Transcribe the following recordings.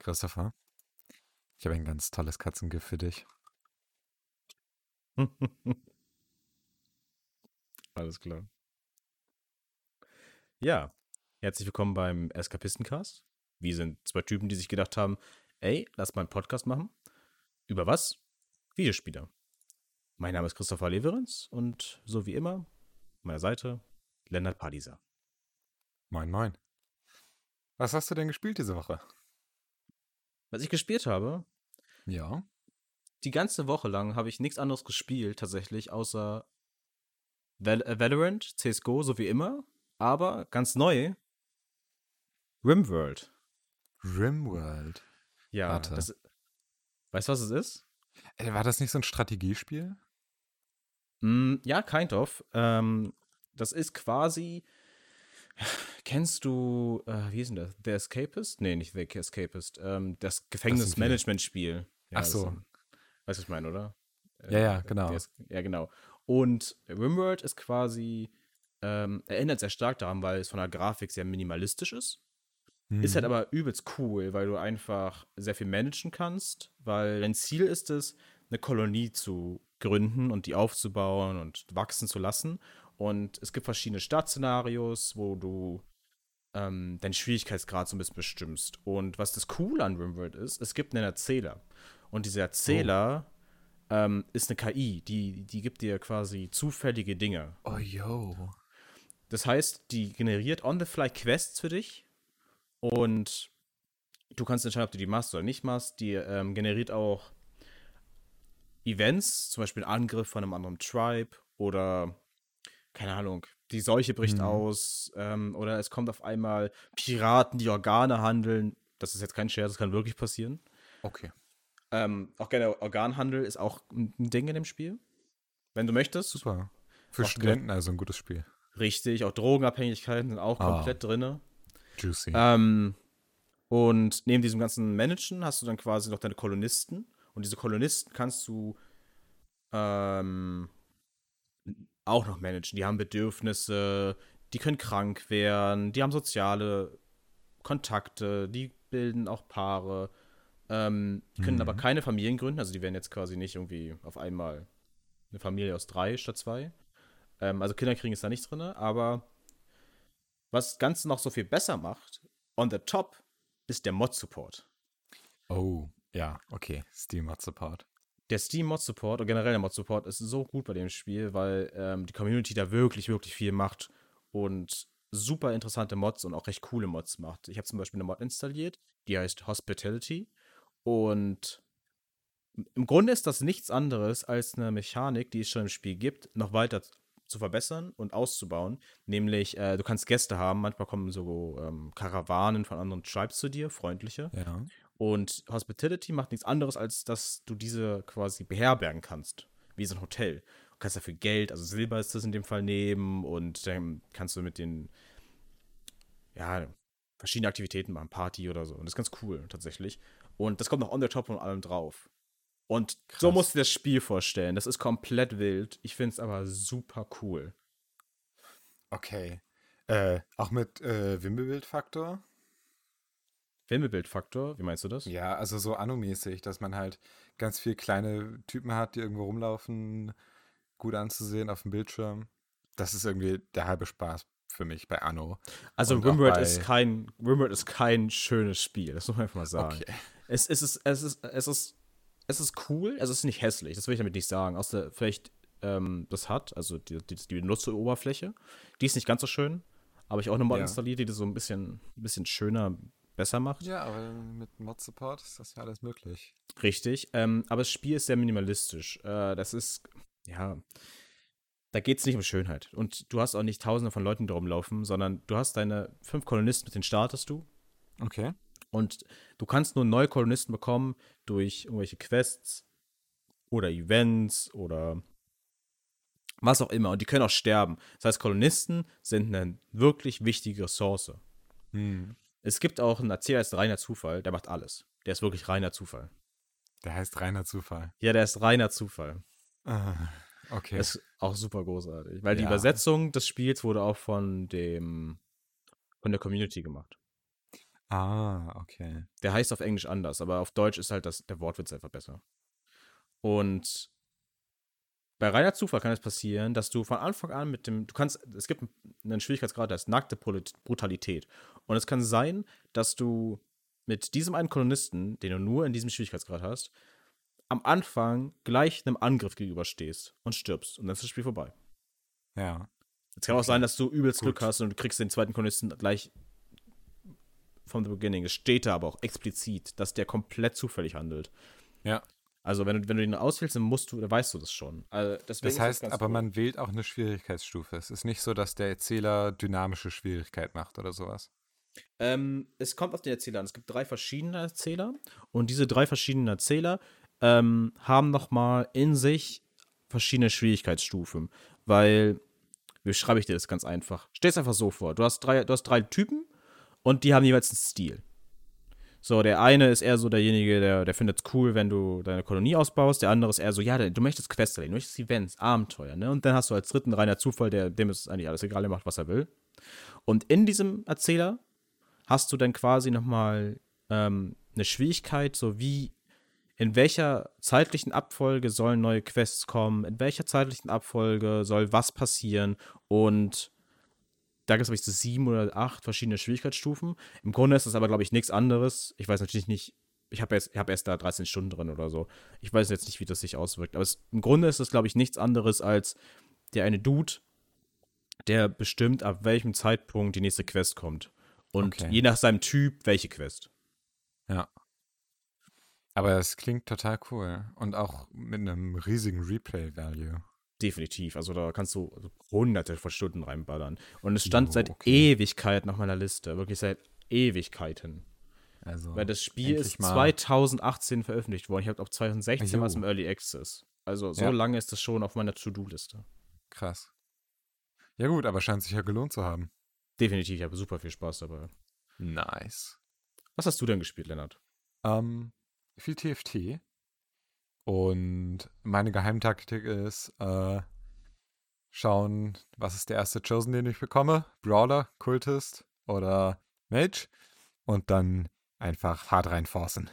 Christopher, ich habe ein ganz tolles Katzengift für dich. Alles klar. Ja, herzlich willkommen beim Eskapistencast. Wir sind zwei Typen, die sich gedacht haben, ey, lass mal einen Podcast machen. Über was? Videospiele. Mein Name ist Christopher Leverenz und so wie immer, an meiner Seite Lennart Padiser. Moin, moin. Was hast du denn gespielt diese Woche? Was ich gespielt habe, Ja. die ganze Woche lang habe ich nichts anderes gespielt, tatsächlich, außer Val äh, Valorant, CSGO, so wie immer. Aber ganz neu, RimWorld. Rimworld. Ja, Warte. das. Weißt du, was es ist? Ey, war das nicht so ein Strategiespiel? Mm, ja, kind of. Ähm, das ist quasi. Kennst du, äh, wie ist denn das? The Escapist? Nee, nicht The Escapist. Ähm, das Gefängnismanagement-Spiel. Ja, Ach so. Weißt du, was ich meine, oder? Ja, ja, Äh, genau. ist- Ja, genau. Und RimWorld ist quasi, ähm, erinnert sehr stark daran, weil es von der Grafik sehr minimalistisch ist. Ist halt Mhm. aber übelst cool, weil du einfach sehr viel managen kannst, weil dein Ziel ist es, eine Kolonie zu gründen und die aufzubauen und wachsen zu lassen. Und es gibt verschiedene Startszenarios, wo du ähm, deinen Schwierigkeitsgrad so ein bisschen bestimmst. Und was das Coole an RimWorld ist, es gibt einen Erzähler. Und dieser Erzähler ähm, ist eine KI, die, die gibt dir quasi zufällige Dinge. Oh, yo. Das heißt, die generiert on-the-fly Quests für dich und du kannst entscheiden, ob du die machst oder nicht machst. Die ähm, generiert auch Events, zum Beispiel einen Angriff von einem anderen Tribe oder keine Ahnung, die Seuche bricht Mhm. aus ähm, oder es kommt auf einmal Piraten, die Organe handeln. Das ist jetzt kein Scherz, das kann wirklich passieren. Okay. Ähm, auch gerne Organhandel ist auch ein Ding in dem Spiel. Wenn du möchtest. Super. Für Studenten also ein gutes Spiel. Richtig, auch Drogenabhängigkeiten sind auch Ah. komplett drinne. Juicy. Ähm, und neben diesem ganzen Managen hast du dann quasi noch deine Kolonisten. Und diese Kolonisten kannst du ähm, auch noch managen. Die haben Bedürfnisse, die können krank werden, die haben soziale Kontakte, die bilden auch Paare, ähm, die können Mhm. aber keine Familien gründen. Also die werden jetzt quasi nicht irgendwie auf einmal eine Familie aus drei statt zwei. Ähm, also Kinder kriegen ist da nicht drin, aber was das Ganze noch so viel besser macht, on the top, ist der Mod-Support. oh, ja, okay. Steam Mod Support. Der Steam Mod Support und generell der Mod Support ist so gut bei dem Spiel, weil ähm, die Community da wirklich, wirklich viel macht und super interessante Mods und auch recht coole Mods macht. Ich habe zum Beispiel eine Mod installiert, die heißt Hospitality und im Grunde ist das nichts anderes als eine Mechanik, die es schon im Spiel gibt, noch weiter zu verbessern und auszubauen. Nämlich, äh, du kannst Gäste haben, manchmal kommen so ähm, Karawanen von anderen Tribes zu dir, freundliche. Ja. Und Hospitality macht nichts anderes, als dass du diese quasi beherbergen kannst, wie so ein Hotel. Du kannst dafür Geld, also Silber ist das in dem Fall nehmen und dann kannst du mit den, ja, verschiedene Aktivitäten machen, Party oder so. Und das ist ganz cool tatsächlich. Und das kommt noch on the top von allem drauf. Und so Krass. musst du dir das Spiel vorstellen. Das ist komplett wild. Ich finde es aber super cool. Okay. Äh, auch mit äh, Wimmelbildfaktor? Filmebildfaktor, wie meinst du das? Ja, also so Anno-mäßig, dass man halt ganz viele kleine Typen hat, die irgendwo rumlaufen, gut anzusehen auf dem Bildschirm. Das ist irgendwie der halbe Spaß für mich bei Anno. Also Und Rimworld ist kein Rimworld ist kein schönes Spiel, das muss man einfach mal sagen. Okay. Es, es, ist, es, ist, es, ist, es ist cool, es ist nicht hässlich, das will ich damit nicht sagen. Außer vielleicht ähm, das hat, also die, die, die Benutzeroberfläche, die ist nicht ganz so schön, aber ich auch Mod Ja. installiert, die das so ein bisschen, ein bisschen schöner, besser macht. Ja, aber mit Mod-Support ist das ja alles möglich. Richtig. Ähm, aber das Spiel ist sehr minimalistisch. Äh, das ist, ja, da geht es nicht um Schönheit. Und du hast auch nicht tausende von Leuten, die rumlaufen, sondern du hast deine fünf Kolonisten, mit denen startest du. Okay. Und du kannst nur neue Kolonisten bekommen durch irgendwelche Quests oder Events oder was auch immer. Und die können auch sterben. Das heißt, Kolonisten sind eine wirklich wichtige Ressource. Hm. Es gibt auch einen Erzähler, der ist reiner Zufall, der macht alles. Der ist wirklich reiner Zufall. Der heißt reiner Zufall. Ja, der ist reiner Zufall. Ah, okay. Das ist auch super großartig. Weil die Ja. Übersetzung des Spiels wurde auch von dem von der Community gemacht. Ah, okay. Der heißt auf Englisch anders, aber auf Deutsch ist halt das, der Wortwitz einfach besser. Und bei reiner Zufall kann es passieren, dass du von Anfang an mit dem, du kannst, es gibt einen Schwierigkeitsgrad, der ist nackte Brutalität. Und es kann sein, dass du mit diesem einen Kolonisten, den du nur in diesem Schwierigkeitsgrad hast, am Anfang gleich einem Angriff gegenüberstehst und stirbst. Und dann ist das Spiel vorbei. Ja. Es kann auch sein, dass du übelst Gut. Glück hast und du kriegst den zweiten Kolonisten gleich from the beginning. Es steht da aber auch explizit, dass der komplett zufällig handelt. Ja. Also wenn du, wenn du ihn auswählst, dann musst du, dann weißt du das schon. Also das heißt, das aber cool. man wählt auch eine Schwierigkeitsstufe. Es ist nicht so, dass der Erzähler dynamische Schwierigkeit macht oder sowas. Ähm, es kommt auf den Erzähler an. Es gibt drei verschiedene Erzähler und diese drei verschiedenen Erzähler ähm, haben nochmal in sich verschiedene Schwierigkeitsstufen. Weil, wie schreibe ich dir das ganz einfach? Stell es einfach so vor: Du hast drei, du hast drei Typen und die haben jeweils einen Stil. So, der eine ist eher so derjenige, der, der findet es cool, wenn du deine Kolonie ausbaust. Der andere ist eher so, ja, du möchtest Quests erleben, du möchtest Events, Abenteuer, ne? Und dann hast du als dritten reiner Zufall, der, dem ist eigentlich alles egal, der macht, was er will. Und in diesem Erzähler hast du dann quasi nochmal ähm, eine Schwierigkeit, so wie in welcher zeitlichen Abfolge sollen neue Quests kommen, in welcher zeitlichen Abfolge soll was passieren und da gibt es, glaube ich, so sieben oder acht verschiedene Schwierigkeitsstufen. Im Grunde ist das aber, glaube ich, nichts anderes. Ich weiß natürlich nicht, ich habe erst, hab erst da 13 Stunden drin oder so. Ich weiß jetzt nicht, wie das sich auswirkt. Aber es, im Grunde ist es, glaube ich, nichts anderes als der eine Dude, der bestimmt, ab welchem Zeitpunkt die nächste Quest kommt. Und okay. je nach seinem Typ, welche Quest. Ja. Aber es klingt total cool. Und auch mit einem riesigen Replay-Value. Definitiv. Also da kannst du hunderte von Stunden reinballern. Und es stand oh, seit okay. Ewigkeiten auf meiner Liste. Wirklich seit Ewigkeiten. Also, Weil das Spiel ist 2018 veröffentlicht worden. Ich habe auch 2016 was im Early Access. Also so ja. lange ist das schon auf meiner To-Do-Liste. Krass. Ja gut, aber scheint sich ja gelohnt zu haben. Definitiv, ich habe super viel Spaß dabei. Nice. Was hast du denn gespielt, Lennart? Ähm, viel TFT. Und meine Geheimtaktik ist, äh, schauen, was ist der erste Chosen, den ich bekomme? Brawler, Kultist oder Mage? Und dann einfach hart reinforcen.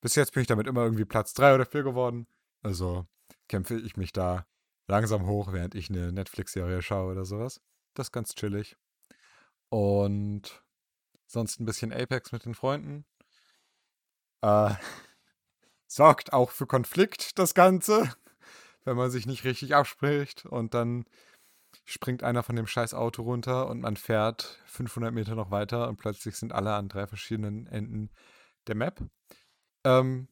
Bis jetzt bin ich damit immer irgendwie Platz 3 oder 4 geworden. Also kämpfe ich mich da langsam hoch, während ich eine Netflix-Serie schaue oder sowas. Das ist ganz chillig. Und sonst ein bisschen Apex mit den Freunden. Äh, sorgt auch für Konflikt, das Ganze, wenn man sich nicht richtig abspricht und dann springt einer von dem scheiß Auto runter und man fährt 500 Meter noch weiter und plötzlich sind alle an drei verschiedenen Enden der Map. Ähm,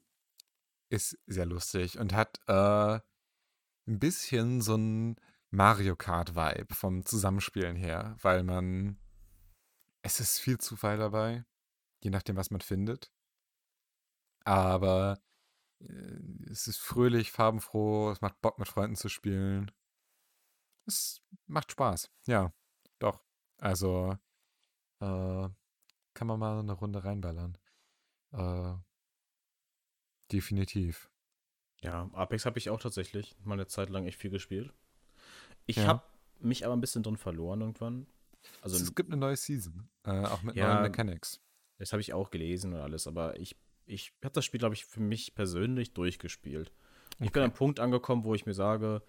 ist sehr lustig und hat äh, ein bisschen so ein Mario Kart-Vibe vom Zusammenspielen her, weil man. Es ist viel Zufall dabei, je nachdem, was man findet. Aber es ist fröhlich, farbenfroh, es macht Bock mit Freunden zu spielen. Es macht Spaß, ja, doch. Also, äh, kann man mal eine Runde reinballern. Äh, definitiv. Ja, Apex habe ich auch tatsächlich mal eine Zeit lang echt viel gespielt. Ich ja. habe mich aber ein bisschen drin verloren irgendwann. Also, es gibt eine neue Season, äh, auch mit ja, neuen Mechanics. Das habe ich auch gelesen und alles, aber ich ich habe das Spiel, glaube ich, für mich persönlich durchgespielt. Okay. Ich bin an einem Punkt angekommen, wo ich mir sage,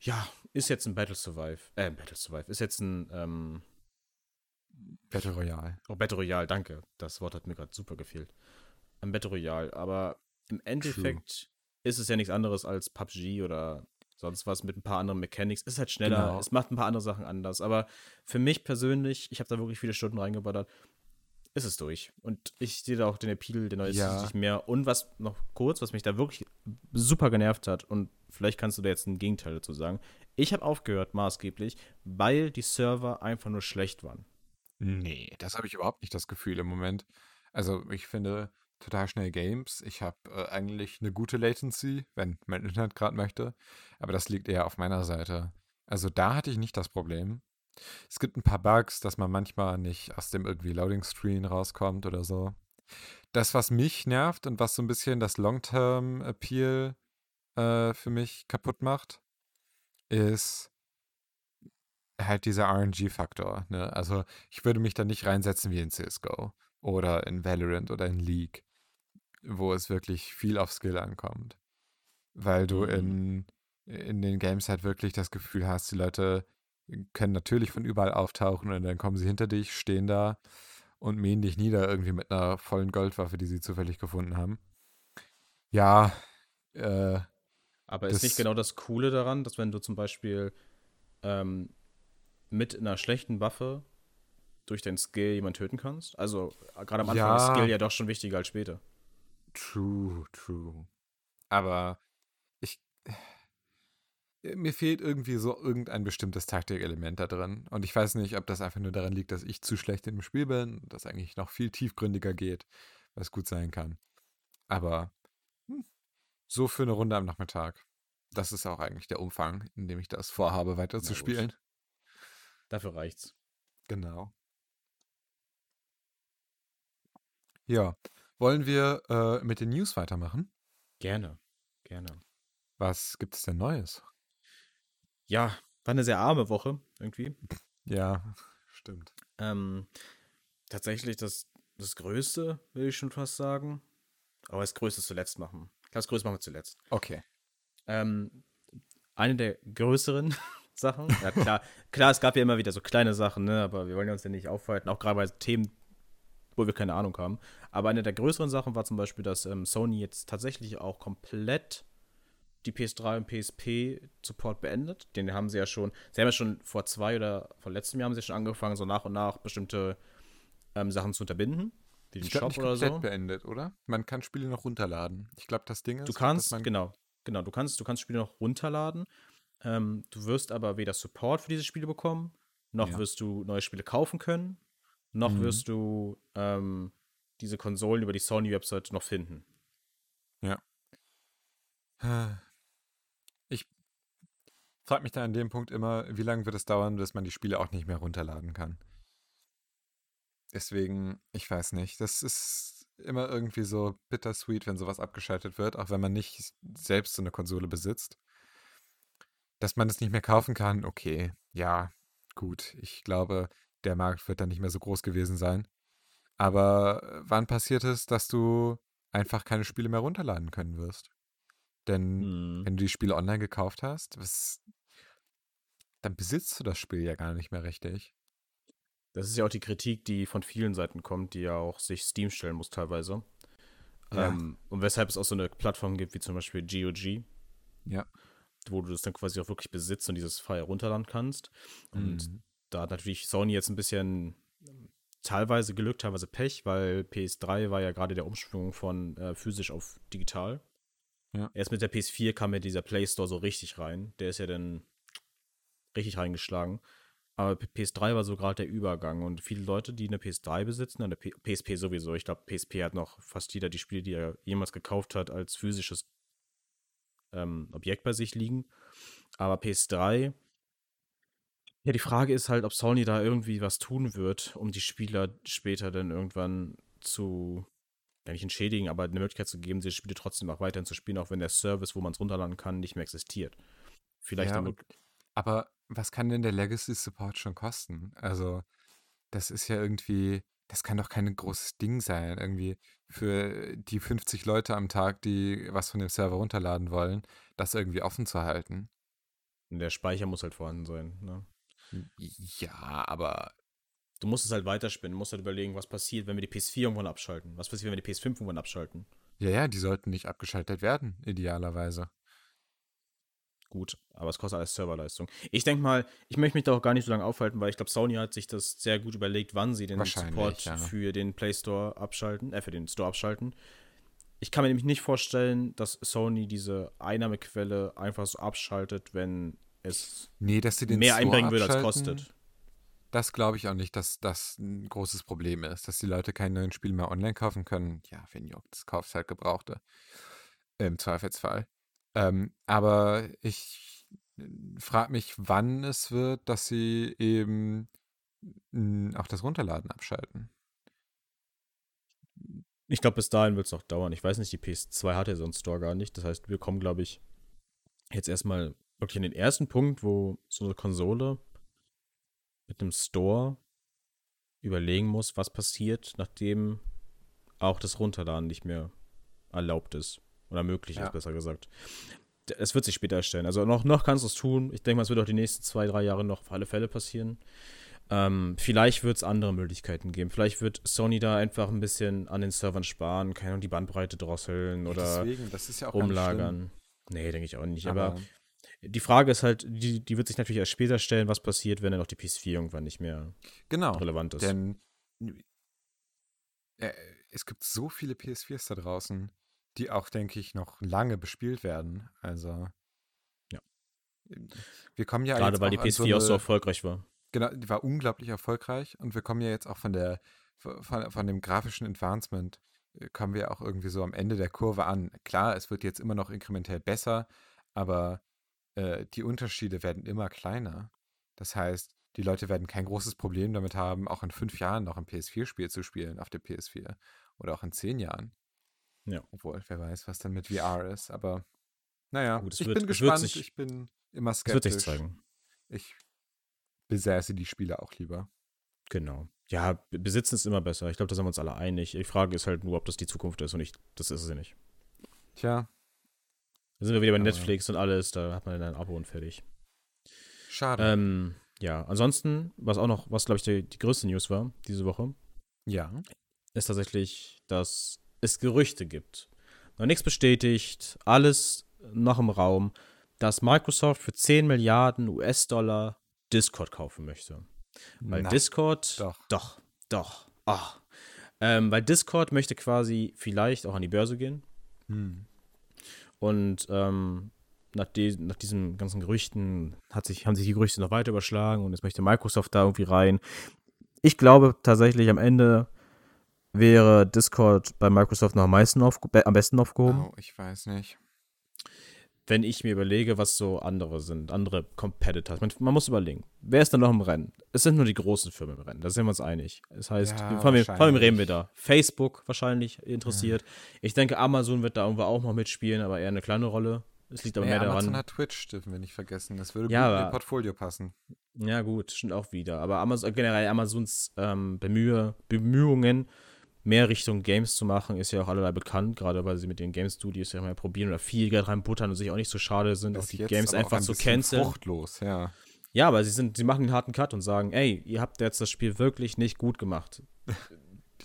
ja, ist jetzt ein Battle Survive, äh, Battle Survive, ist jetzt ein, ähm, Battle Royale. Oh, Battle Royale, danke. Das Wort hat mir gerade super gefehlt. Ein Battle Royale, aber im Endeffekt True. ist es ja nichts anderes als PUBG oder sonst was mit ein paar anderen Mechanics. Ist halt schneller, genau. es macht ein paar andere Sachen anders. Aber für mich persönlich, ich habe da wirklich viele Stunden reingeballert, ist es durch. Und ich sehe da auch den Appeal der neuen ja. nicht mehr. Und was noch kurz, was mich da wirklich super genervt hat, und vielleicht kannst du da jetzt ein Gegenteil dazu sagen. Ich habe aufgehört, maßgeblich, weil die Server einfach nur schlecht waren. Nee, das habe ich überhaupt nicht das Gefühl im Moment. Also, ich finde total schnell Games. Ich habe äh, eigentlich eine gute Latency, wenn mein Internet gerade möchte. Aber das liegt eher auf meiner Seite. Also, da hatte ich nicht das Problem. Es gibt ein paar Bugs, dass man manchmal nicht aus dem irgendwie Loading Screen rauskommt oder so. Das, was mich nervt und was so ein bisschen das Long-Term-Appeal äh, für mich kaputt macht, ist halt dieser RNG-Faktor. Ne? Also ich würde mich da nicht reinsetzen wie in CSGO. oder in Valorant oder in League, wo es wirklich viel auf Skill ankommt. Weil du Mhm. in, in den Games halt wirklich das Gefühl hast, die Leute können natürlich von überall auftauchen und dann kommen sie hinter dich, stehen da und mähen dich nieder irgendwie mit einer vollen Goldwaffe, die sie zufällig gefunden haben. Ja, äh, Aber ist nicht genau das Coole daran, dass wenn du zum Beispiel ähm, mit einer schlechten Waffe durch deinen Skill jemanden töten kannst? Also äh, gerade am Anfang Ja. ist Skill ja doch schon wichtiger als später. True, true. Aber ich. Mir fehlt irgendwie so irgendein bestimmtes Taktikelement da drin. Und ich weiß nicht, ob das einfach nur daran liegt, dass ich zu schlecht im Spiel bin, das eigentlich noch viel tiefgründiger geht, was gut sein kann. Aber hm, so für eine Runde am Nachmittag. Das ist auch eigentlich der Umfang, in dem ich das vorhabe, weiter Na zu gut. spielen. Dafür reicht's. Genau. Ja. Wollen wir äh, mit den News weitermachen? Gerne. Gerne. Was gibt es denn Neues? Ja, war eine sehr arme Woche irgendwie. Ja, stimmt. Ähm, tatsächlich das, das Größte, will ich schon fast sagen. Aber das Größte zuletzt machen. Das Größte machen wir zuletzt. Okay. Ähm, eine der größeren Sachen. Ja, klar, klar, es gab ja immer wieder so kleine Sachen, ne? aber wir wollen ja uns ja nicht aufhalten, auch gerade bei Themen, wo wir keine Ahnung haben. Aber eine der größeren Sachen war zum Beispiel, dass ähm, Sony jetzt tatsächlich auch komplett die PS3 und PSP-Support beendet. Den haben sie ja schon, sie haben ja schon vor zwei oder vor letztem Jahr haben sie schon angefangen, so nach und nach bestimmte ähm, Sachen zu unterbinden. Wie den Ich Shop nicht oder so. beendet, oder? Man kann Spiele noch runterladen. Ich glaube, das Ding ist, Du kannst, genau, genau, du kannst, du kannst Spiele noch runterladen. Ähm, du wirst aber weder Support für diese Spiele bekommen, noch Ja. wirst du neue Spiele kaufen können, noch Mhm. wirst du ähm, diese Konsolen über die Sony-Website noch finden. Ich frage mich da an dem Punkt immer, wie lange wird es dauern, bis man die Spiele auch nicht mehr runterladen kann. Deswegen, ich weiß nicht. Das ist immer irgendwie so bittersweet, wenn sowas abgeschaltet wird, auch wenn man nicht selbst so eine Konsole besitzt. Dass man es nicht mehr kaufen kann, okay, ja, gut. Ich glaube, der Markt wird dann nicht mehr so groß gewesen sein. Aber äh, wann passiert es, dass du einfach keine Spiele mehr runterladen können wirst? Denn Mhm. wenn du die Spiele online gekauft hast, was, dann besitzt du das Spiel ja gar nicht mehr richtig. Das ist ja auch die Kritik, die von vielen Seiten kommt, die ja auch sich Steam stellen muss teilweise. Ja. Ähm, und weshalb es auch so eine Plattform gibt, wie zum Beispiel GOG, Ja. wo du das dann quasi auch wirklich besitzt und dieses File runterladen kannst. Und Mhm. da hat natürlich Sony jetzt ein bisschen ähm, teilweise Glück, teilweise Pech, weil PS3 war ja gerade der Umschwung von äh, physisch auf digital. Ja. Erst mit der PS4 kam ja dieser Play Store so richtig rein. Der ist ja dann richtig reingeschlagen. Aber P- PS3 war so gerade der Übergang und viele Leute, die eine PS3 besitzen, eine P PSP sowieso. Ich glaube, PSP hat noch fast jeder die Spiele, die er jemals gekauft hat, als physisches ähm, Objekt bei sich liegen. Aber PS3 ja, die Frage ist halt, ob Sony da irgendwie was tun wird, um die Spieler später dann irgendwann zu, ja nicht entschädigen, aber eine Möglichkeit zu geben, diese Spiele trotzdem auch weiterhin zu spielen, auch wenn der Service, wo man es runterladen kann, nicht mehr existiert. Vielleicht Ja, wirklich- Aber was kann denn der Legacy Support schon kosten? Also, das ist ja irgendwie, das kann doch kein großes Ding sein, irgendwie für die 50 Leute am Tag, die was von dem Server runterladen wollen, das irgendwie offen zu halten. der Speicher muss halt vorhanden sein. Ne? Ja, aber Du musst es halt weiterspinnen, du musst halt überlegen, was passiert, wenn wir die PS4 irgendwann abschalten. Was passiert, wenn wir die PS5 irgendwann abschalten? ja, ja, die sollten nicht abgeschaltet werden, idealerweise. Gut, aber es kostet alles Serverleistung. Ich denke mal, ich möchte mich da auch gar nicht so lange aufhalten, weil ich glaube, Sony hat sich das sehr gut überlegt, wann sie den Support ja. für den Play Store abschalten, äh, für den Store abschalten. Ich kann mir nämlich nicht vorstellen, dass Sony diese Einnahmequelle einfach so abschaltet, wenn es Nee, dass sie den mehr Store einbringen würde, als kostet. Das glaube ich auch nicht, dass das ein großes Problem ist, dass die Leute keine neuen Spiele mehr online kaufen können. Ja, wenn juckt, das kaufst halt Gebrauchte. Im Zweifelsfall. Ähm, aber ich frage mich, wann es wird, dass sie eben auch das Runterladen abschalten. Ich glaube, bis dahin wird es noch dauern. Ich weiß nicht, die PS2 hat ja so einen Store gar nicht. Das heißt, wir kommen, glaube ich, jetzt erstmal wirklich an den ersten Punkt, wo so eine Konsole mit einem Store überlegen muss, was passiert, nachdem auch das Runterladen nicht mehr erlaubt ist. Oder möglich Ja. ist, besser gesagt. Es wird sich später erstellen. Also noch, noch kannst du es tun. Ich denke mal, es wird auch die nächsten zwei, drei Jahre noch auf alle Fälle passieren. Ähm, vielleicht wird es andere Möglichkeiten geben. Vielleicht wird Sony da einfach ein bisschen an den Servern sparen, keine Ahnung, die Bandbreite drosseln oder Deswegen, ja umlagern. Nee, denke ich auch nicht. schlimm, Aber, die Frage ist halt, die, die wird sich natürlich erst später stellen, was passiert, wenn dann auch die PS4 irgendwann nicht mehr genau, relevant ist. denn äh, es gibt so viele PS4s da draußen, die auch, denke ich, noch lange bespielt werden. Also Ja. Wir kommen ja Gerade weil die auch an PS4 auch so erfolgreich war. Genau, die war unglaublich erfolgreich und wir kommen ja jetzt auch von der von, von dem grafischen Advancement äh, kommen wir auch irgendwie so am Ende der Kurve an. Klar, es wird jetzt immer noch inkrementell besser, aber äh, die Unterschiede werden immer kleiner. Das heißt, die Leute werden kein großes Problem damit haben, auch in fünf Jahren noch ein PS4-Spiel zu spielen auf der PS4 oder auch in zehn Jahren. Ja. Obwohl, wer weiß, was dann mit VR ist, aber naja, Gut, ich wird- bin gespannt, sich- ich bin immer Das wird skeptisch. sich zeigen. Ich besäße die Spiele auch lieber. Genau. Ja, be- besitzen ist immer besser. Ich glaube, da sind wir uns alle einig. Die Frage ist halt nur, ob das die Zukunft ist und ich, das ist es ja nicht. Tja, Da sind wir wieder bei Aber- Netflix und alles, da hat man dann ein Abo und fertig. schade. Ähm, ja, ansonsten, was auch noch, was glaube ich die, die größte News war diese Woche, ja. ist tatsächlich, dass es Gerüchte gibt. Noch nichts bestätigt, alles noch im Raum, dass Microsoft für 10 Milliarden US-Dollar Discord kaufen möchte. Weil Na, Discord. doch. Doch, doch. Ach. Ähm, weil Discord möchte quasi vielleicht auch an die Börse gehen. Hm. Und ähm, nach, die, nach diesen ganzen Gerüchten hat sich, haben sich die Gerüchte noch weiter überschlagen und jetzt möchte Microsoft da irgendwie rein. Ich glaube tatsächlich am Ende wäre Discord bei Microsoft noch am, meisten aufge be- am besten aufgehoben, Oh, ich weiß nicht. wenn ich mir überlege, was so andere sind, andere Competitors. Man, man muss überlegen, wer ist da noch im Rennen? Es sind nur die großen Firmen im Rennen, da sind wir uns einig. Das heißt, Ja, von, wem, von wem wahrscheinlich. reden wir da? Facebook wahrscheinlich interessiert. Ich denke, Amazon wird da irgendwo auch noch mitspielen, aber eher eine kleine Rolle. Es liegt aber Naja, mehr Amazon daran. hat Twitch, dürfen wir nicht vergessen. Das würde Ja, gut in ihr Portfolio passen. Ja, gut, stimmt auch wieder. Aber Amazon, generell Amazons ähm, Bemühe, Bemühungen, mehr Richtung Games zu machen, ist ja auch allerlei bekannt, gerade weil sie mit den Game Studios ja mal probieren oder viel Geld reinbuttern und sich auch nicht so schade sind, auch die Games auch einfach ein zu canceln. Fruchtlos, ja. Ja, aber sie sind, sie machen den harten Cut und sagen, ey, ihr habt jetzt das Spiel wirklich nicht gut gemacht.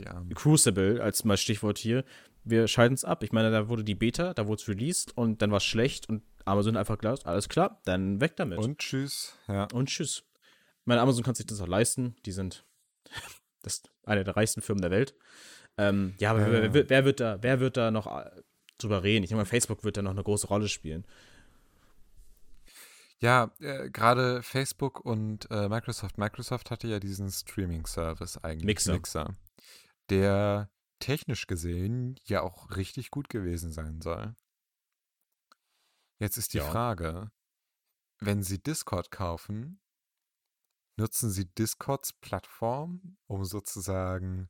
Armen. Crucible als mal Stichwort hier, wir schalten es ab. Ich meine, da wurde die Beta, da wurde es released und dann war es schlecht und Amazon einfach gesagt, alles klar, dann weg damit. Und tschüss. Ja. Und tschüss. Ich meine, Amazon kann sich das auch leisten. Die sind das ist eine der reichsten Firmen der Welt. Ähm, ja, aber Ja, wer, wer, wer, wird da, wer wird da noch äh, drüber reden? Ich denke mal, Facebook wird da noch eine große Rolle spielen. Ja, äh, gerade Facebook und äh, Microsoft. Microsoft hatte ja diesen Streaming-Service eigentlich. Mixer. Der technisch gesehen ja auch richtig gut gewesen sein soll. Jetzt ist die Ja. Frage, wenn Sie Discord kaufen, nutzen Sie Discords Plattform, um sozusagen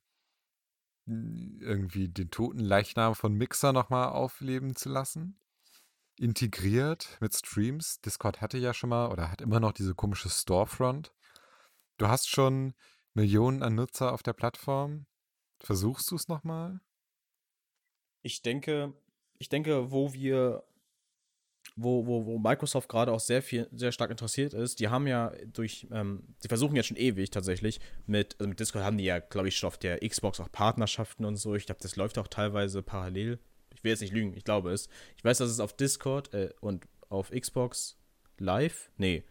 mh, irgendwie den toten Leichnam von Mixer nochmal aufleben zu lassen? Integriert mit Streams. Discord hatte ja schon mal oder hat immer noch diese komische Storefront. Du hast schon Millionen an Nutzer auf der Plattform. Versuchst du es nochmal? Ich denke, ich denke, wo wir, wo, wo, wo Microsoft gerade auch sehr viel, sehr stark interessiert ist, die haben ja durch, ähm, die versuchen ja schon ewig tatsächlich mit, also mit Discord haben die ja, glaube ich, schon auf der Xbox auch Partnerschaften und so. Ich glaube, das läuft auch teilweise parallel. Ich will jetzt nicht lügen, ich glaube es. Ich weiß, dass es auf Discord äh, und auf Xbox Live, nee,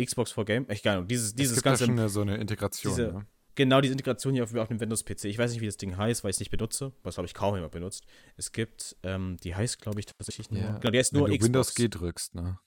Xbox for Game, ich keine Ahnung, dieses, es dieses gibt ganze ja schon so eine Integration. diese- ne? Genau, diese Integration hier auf, auf dem Windows-PC. Ich weiß nicht, wie das Ding heißt, weil ich es nicht benutze, was glaube ich kaum jemand benutzt. Es gibt, ähm, die heißt, glaube ich, tatsächlich nur. Ja, Genau, die heißt Wenn nur du Xbox. Windows G drückst, ne?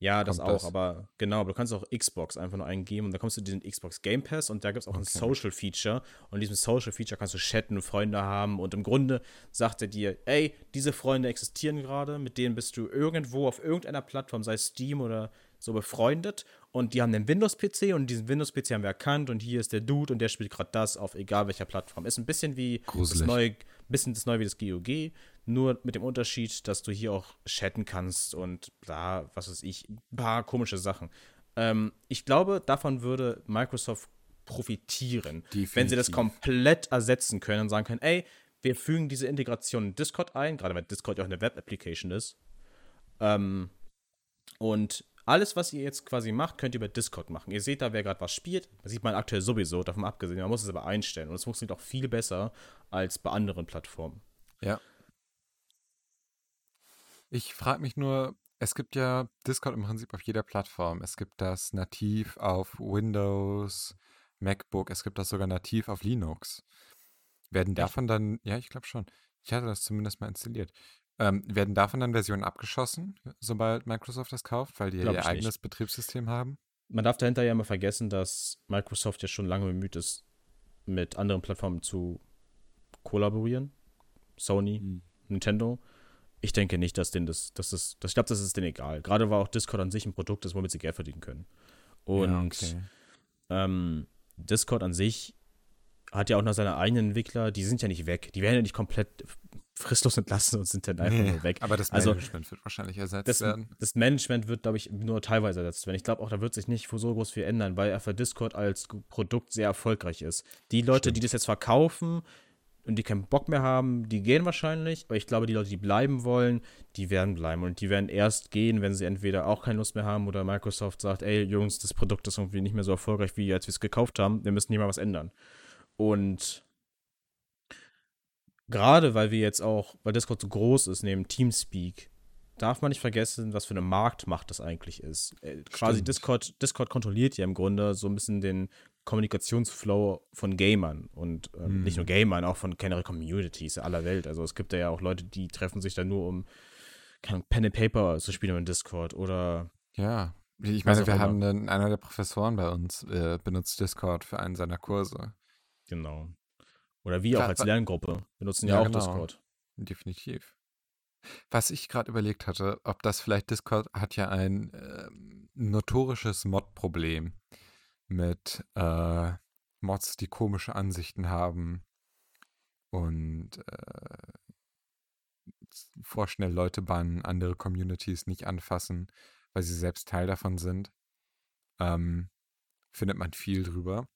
Ja, das kommt auch, das. aber genau, aber du kannst auch Xbox einfach nur eingeben und dann kommst du in den Xbox Game Pass und da gibt es auch ein Okay. Social Feature und in diesem Social Feature kannst du chatten, Freunde haben und im Grunde sagt er dir, ey, diese Freunde existieren gerade, mit denen bist du irgendwo auf irgendeiner Plattform, sei es Steam oder so befreundet und die haben einen Windows-PC und diesen Windows-PC haben wir erkannt und hier ist der Dude und der spielt gerade das auf egal welcher Plattform. Ist ein bisschen wie das Gruselig. neue, bisschen das neue wie das GOG, nur mit dem Unterschied, dass du hier auch chatten kannst und bla, was weiß ich, ein paar komische Sachen. Ähm, ich glaube, davon würde Microsoft profitieren. Definitiv. Wenn sie das komplett ersetzen können und sagen können, ey, wir fügen diese Integration in Discord ein, gerade weil Discord ja auch eine Web-Application ist. Ähm, und alles, was ihr jetzt quasi macht, könnt ihr über Discord machen. Ihr seht da, wer gerade was spielt. Das sieht man aktuell sowieso, davon abgesehen. Man muss es aber einstellen. Und es funktioniert auch viel besser als bei anderen Plattformen. Ja. Ich frage mich nur, es gibt ja Discord im Prinzip auf jeder Plattform. Es gibt das nativ auf Windows, MacBook, es gibt das sogar nativ auf Linux. Werden davon dann, ja, ich glaube schon. Ich hatte das zumindest mal installiert. Ähm, werden davon dann Versionen abgeschossen, sobald Microsoft das kauft, weil die Glaub ihr eigenes Betriebssystem haben? Man darf dahinter ja immer vergessen, dass Microsoft ja schon lange bemüht ist, mit anderen Plattformen zu kollaborieren. Sony, Hm. Nintendo. Ich denke nicht, dass denen das, das ist, das, ich glaube, das ist denen egal. Gerade war auch Discord an sich ein Produkt, das womit sie Geld verdienen können. Und ja, okay. ähm, Discord an sich hat ja auch noch seine eigenen Entwickler, die sind ja nicht weg. Die werden ja nicht komplett fristlos entlassen und sind dann einfach Nee, nur weg. aber das Also, Management wird wahrscheinlich ersetzt Das, werden. das Management wird, glaube ich, nur teilweise ersetzt werden. Ich glaube auch, da wird sich nicht so groß viel ändern, weil einfach Discord als Produkt sehr erfolgreich ist. Die Leute, die das jetzt verkaufen und die keinen Bock mehr haben, die gehen wahrscheinlich, aber ich glaube, die Leute, die bleiben wollen, die werden bleiben und die werden erst gehen, wenn sie entweder auch keine Lust mehr haben oder Microsoft sagt, ey Jungs, das Produkt ist irgendwie nicht mehr so erfolgreich, wie als wir es gekauft haben, wir müssen hier mal was ändern. Und gerade weil wir jetzt auch, weil Discord so groß ist, neben Teamspeak, darf man nicht vergessen, was für eine Marktmacht das eigentlich ist. Äh, quasi. Discord, Discord kontrolliert ja im Grunde so ein bisschen den Kommunikationsflow von Gamern und ähm, Hm. nicht nur Gamern, auch von generell Communities aller Welt. Also es gibt ja auch Leute, die treffen sich dann nur um Pen and Paper zu spielen in Discord oder Ja. Ich meine, wir haben dann, einer der Professoren bei uns äh, benutzt Discord für einen seiner Kurse. genau. Oder wir auch als Lerngruppe benutzen ja, Ja, auch genau. Discord. Definitiv. Was ich gerade überlegt hatte, ob das vielleicht Discord hat ja ein ähm, notorisches Mod-Problem mit äh, Mods, die komische Ansichten haben und äh, vorschnell Leute bannen, andere Communities nicht anfassen, weil sie selbst Teil davon sind. Ähm, findet man viel drüber.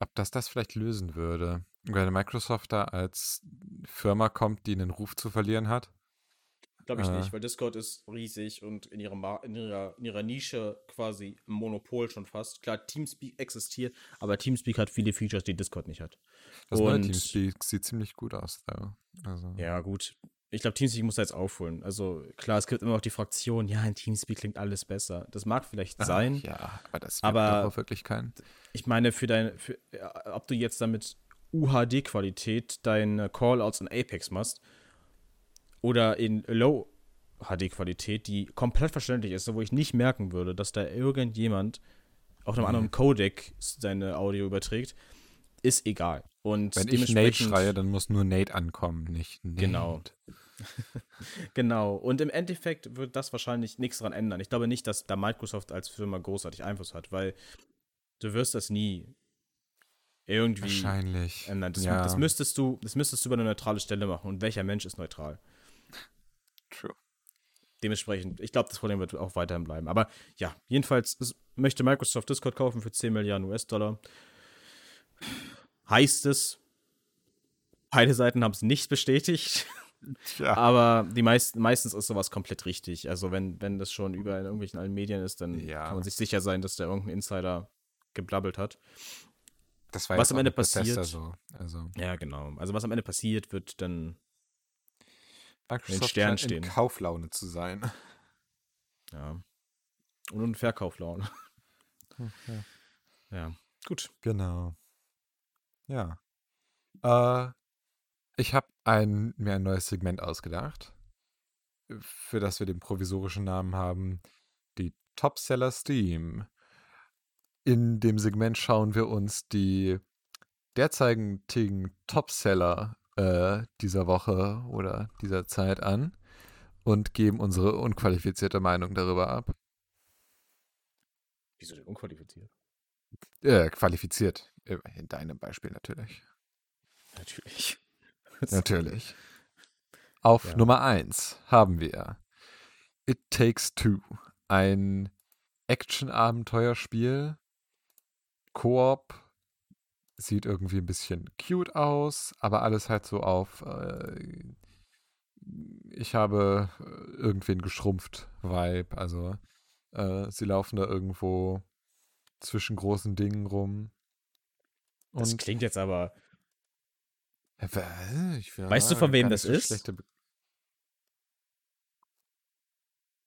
Ob das das vielleicht lösen würde, weil Microsoft da als Firma kommt, die einen Ruf zu verlieren hat. Glaube ich Äh. nicht, weil Discord ist riesig und in ihrer, in, ihrer, in ihrer Nische quasi ein Monopol schon fast. Klar, Teamspeak existiert, aber Teamspeak hat viele Features, die Discord nicht hat. Das neue Und- Teamspeak sieht ziemlich gut aus, though. Also, Ja, gut. Ich glaube, Teamspeak muss da jetzt aufholen. Also klar, es gibt immer noch die Fraktion, ja, in Teamspeak klingt alles besser. Das mag vielleicht Ah, sein. Ja, aber das Aber- auch wirklich keinen. Ich meine, für dein, für, ja, ob du jetzt damit UHD-Qualität deine Callouts in Apex machst oder in Low HD-Qualität, die komplett verständlich ist, wo ich nicht merken würde, dass da irgendjemand auf einem Nee. anderen Codec seine Audio überträgt, ist egal. Und Wenn ich Nate schreie, dann muss nur Nate ankommen, nicht Nate. Genau. Genau. Und im Endeffekt wird das wahrscheinlich nichts dran ändern. Ich glaube nicht, dass da Microsoft als Firma großartig Einfluss hat, weil du wirst das nie irgendwie Wahrscheinlich. ändern. Das, ja, das, müsstest du, das müsstest du über eine neutrale Stelle machen. Und welcher Mensch ist neutral? true. Dementsprechend, ich glaube, das Problem wird auch weiterhin bleiben. Aber ja, jedenfalls es möchte Microsoft Discord kaufen für 10 Milliarden US-Dollar. Heißt es, beide Seiten haben es nicht bestätigt. Tja, Aber die meisten, meistens ist sowas komplett richtig. Also wenn, wenn das schon über in irgendwelchen allen Medien ist, dann Ja. kann man sich sicher sein, dass da irgendein Insider geblabbelt hat. Das war was am Ende passiert- So. Also, Ja, genau. Also was am Ende passiert, wird dann, Microsoft scheint in stehen. Kauflaune zu sein. ja. Und ein Verkauflaune. Okay. Ja. Gut. Genau. Ja. Äh, ich habe ein, mir ein neues Segment ausgedacht, für das wir den provisorischen Namen haben, die Topseller Steam. In dem Segment schauen wir uns die derzeitigen Topseller äh, dieser Woche oder dieser Zeit an und geben unsere unqualifizierte Meinung darüber ab. Wieso denn unqualifiziert? Äh, qualifiziert. In deinem Beispiel natürlich. Natürlich. Natürlich. Auf Ja. Nummer 1 haben wir It Takes Two, ein Action-Abenteuerspiel, Koop sieht irgendwie ein bisschen cute aus, aber alles halt so auf äh, ich habe äh, irgendwen geschrumpft Vibe. Also äh, sie laufen da irgendwo zwischen großen Dingen rum. Und das klingt jetzt aber. Weißt du, von wem das so ist?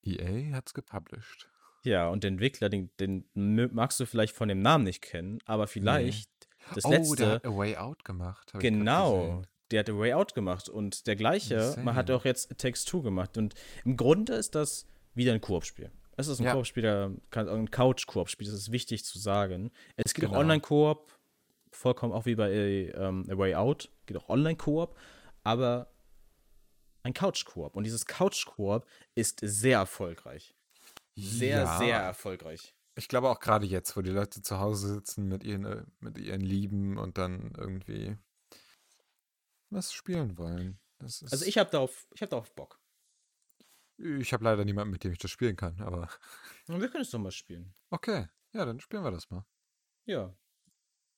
EA hat es gepublished. Ja, und den Entwickler, den, den, magst du vielleicht von dem Namen nicht kennen, aber vielleicht nee. das oh, letzte. Der hat A Way Out gemacht. Genau. Der hat A Way Out gemacht und der gleiche, man hat auch jetzt Takes Two gemacht. Und im Grunde ist das wieder ein Koop-Spiel. Es ist ein ja. Koop-Spiel, ein Couch-Koop-Spiel, das ist wichtig zu sagen. Es gibt genau. auch Online-Koop, vollkommen auch wie bei ähm, A Way Out, geht auch Online-Koop, aber ein Couch-Koop. Und dieses Couch-Koop ist sehr erfolgreich. Sehr, ja. sehr erfolgreich. Ich glaube auch gerade jetzt, wo die Leute zu Hause sitzen mit ihren, äh, mit ihren Lieben und dann irgendwie was spielen wollen. also ich habe darauf, ich darauf Bock. Ich habe leider niemanden, mit dem ich das spielen kann, aber. wir können es doch mal spielen. Okay, ja, dann spielen wir das mal. Ja.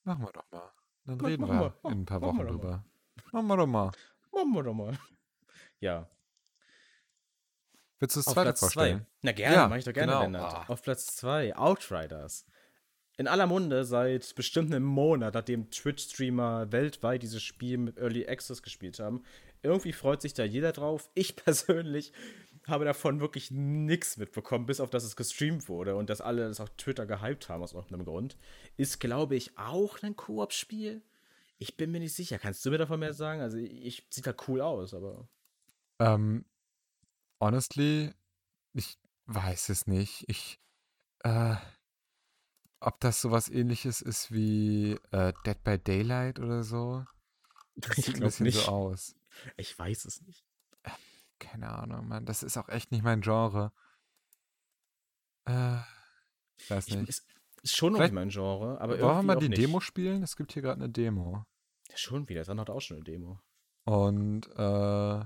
Machen wir doch mal. Dann Mach, reden wir, wir in ein paar Wochen drüber. Machen wir doch mal. Machen wir doch mal. Ja. Willst du das Auf zweite Platz vorstellen? Zwei. Na gerne, ja, mache ich doch gerne, genau. Lennart. Ah. Auf Platz 2, Outriders. In aller Munde seit bestimmt einem Monat, nachdem Twitch-Streamer weltweit dieses Spiel mit Early Access gespielt haben. Irgendwie freut sich da jeder drauf. Ich persönlich habe davon wirklich nichts mitbekommen, bis auf dass es gestreamt wurde und dass alle das auf Twitter gehypt haben aus irgendeinem Grund. Ist, glaube ich, auch ein Koop-Spiel. Ich bin mir nicht sicher. Kannst du mir davon mehr sagen? Also, ich sieht da cool aus, aber. Ähm, honestly, ich weiß es nicht. Ich, äh, ob das sowas ähnliches ist wie äh, Dead by Daylight oder so. Das sieht ein bisschen nicht. so aus. Ich weiß es nicht. Keine Ahnung, Mann. Das ist auch echt nicht mein Genre. Äh, weiß nicht. Ich, ist, ist schon noch nicht mein Genre, aber Wollen wir mal die nicht. Demo spielen? Es gibt hier gerade eine Demo. Ja, schon wieder. Dann hat auch schon eine Demo. Und äh,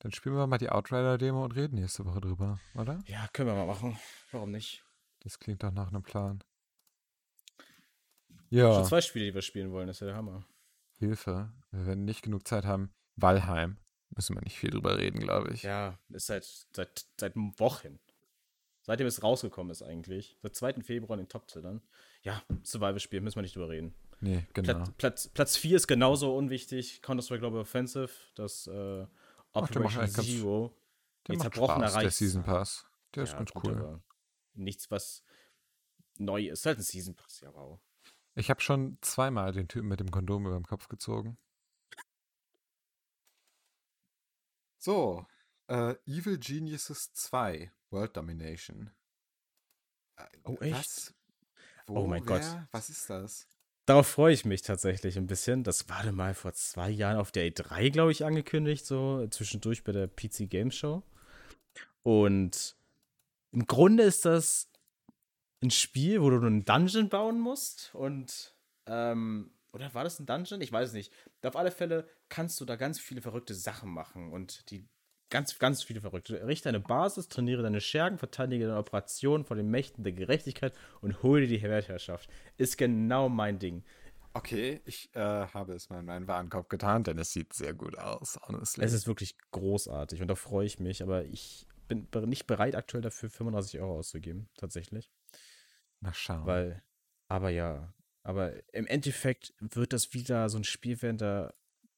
dann spielen wir mal die Outrider-Demo und reden nächste Woche drüber, oder? Ja, können wir mal machen. Warum nicht? Das klingt doch nach einem Plan. Ja. Schon zwei Spiele, die wir spielen wollen, das ist ja der Hammer. Hilfe. Wir werden nicht genug Zeit haben. Valheim. Müssen wir nicht viel drüber reden, glaube ich. Ja, ist seit, seit, seit Wochen. Seitdem es rausgekommen ist eigentlich. Seit 2. Februar in den Top-Zellern. Ja, Survival-Spiel, müssen wir nicht drüber reden. Nee, genau. Platz, Platz, Platz 4 ist genauso unwichtig. Counter-Strike Global Offensive, das äh, Operation Ach, Zero. Der macht Spaß, der Season Pass. Der ja, ist ganz cool. Nichts, was neu ist. Halt ein Season Pass, ja, wow. Ich habe schon zweimal den Typen mit dem Kondom über dem Kopf gezogen. So, äh, Evil Geniuses 2, World Domination. Äh, oh, echt? Was? Wo, oh mein wer? Gott. Was ist das? Darauf freue ich mich tatsächlich ein bisschen. Das war mal vor zwei Jahren auf der E3, glaube ich, angekündigt, so zwischendurch bei der PC Game Show. Und im Grunde ist das ein Spiel, wo du einen Dungeon bauen musst und ähm, oder war das ein Dungeon? Ich weiß es nicht. Auf alle Fälle kannst du da ganz viele verrückte Sachen machen und die ganz, ganz viele verrückte. Richte eine Basis, trainiere deine Schergen, verteidige deine Operation vor den Mächten der Gerechtigkeit und hole dir die Weltherrschaft. Ist genau mein Ding. Okay, ich äh, habe es mal in meinen Warenkorb getan, denn es sieht sehr gut aus, honestly. Es ist wirklich großartig und da freue ich mich, aber ich bin nicht bereit, aktuell dafür 35 Euro auszugeben, tatsächlich. Mal schauen. Weil, aber ja, aber im Endeffekt wird das wieder so ein Spiel werden, da,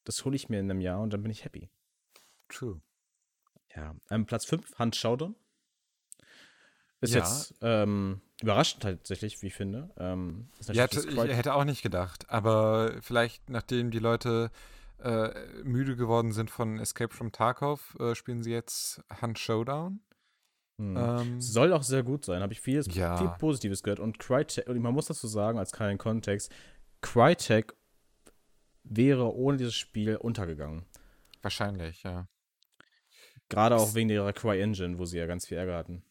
das hole ich mir in einem Jahr und dann bin ich happy. True. Ja, ähm, Platz 5, Hans Schaudern. Ist ja. jetzt ähm, überraschend tatsächlich, wie ich finde. Ähm, ja, ich hätte auch nicht gedacht, aber vielleicht nachdem die Leute äh, müde geworden sind von Escape from Tarkov, äh, spielen sie jetzt Hunt Showdown. Hm. Ähm, Soll auch sehr gut sein, habe ich viel, ja. viel Positives gehört. Und Crytek, und man muss dazu sagen, als keinen Kontext, Crytek wäre ohne dieses Spiel untergegangen. Wahrscheinlich, ja. Gerade auch wegen ihrer Cry-Engine, wo sie ja ganz viel Ärger hatten.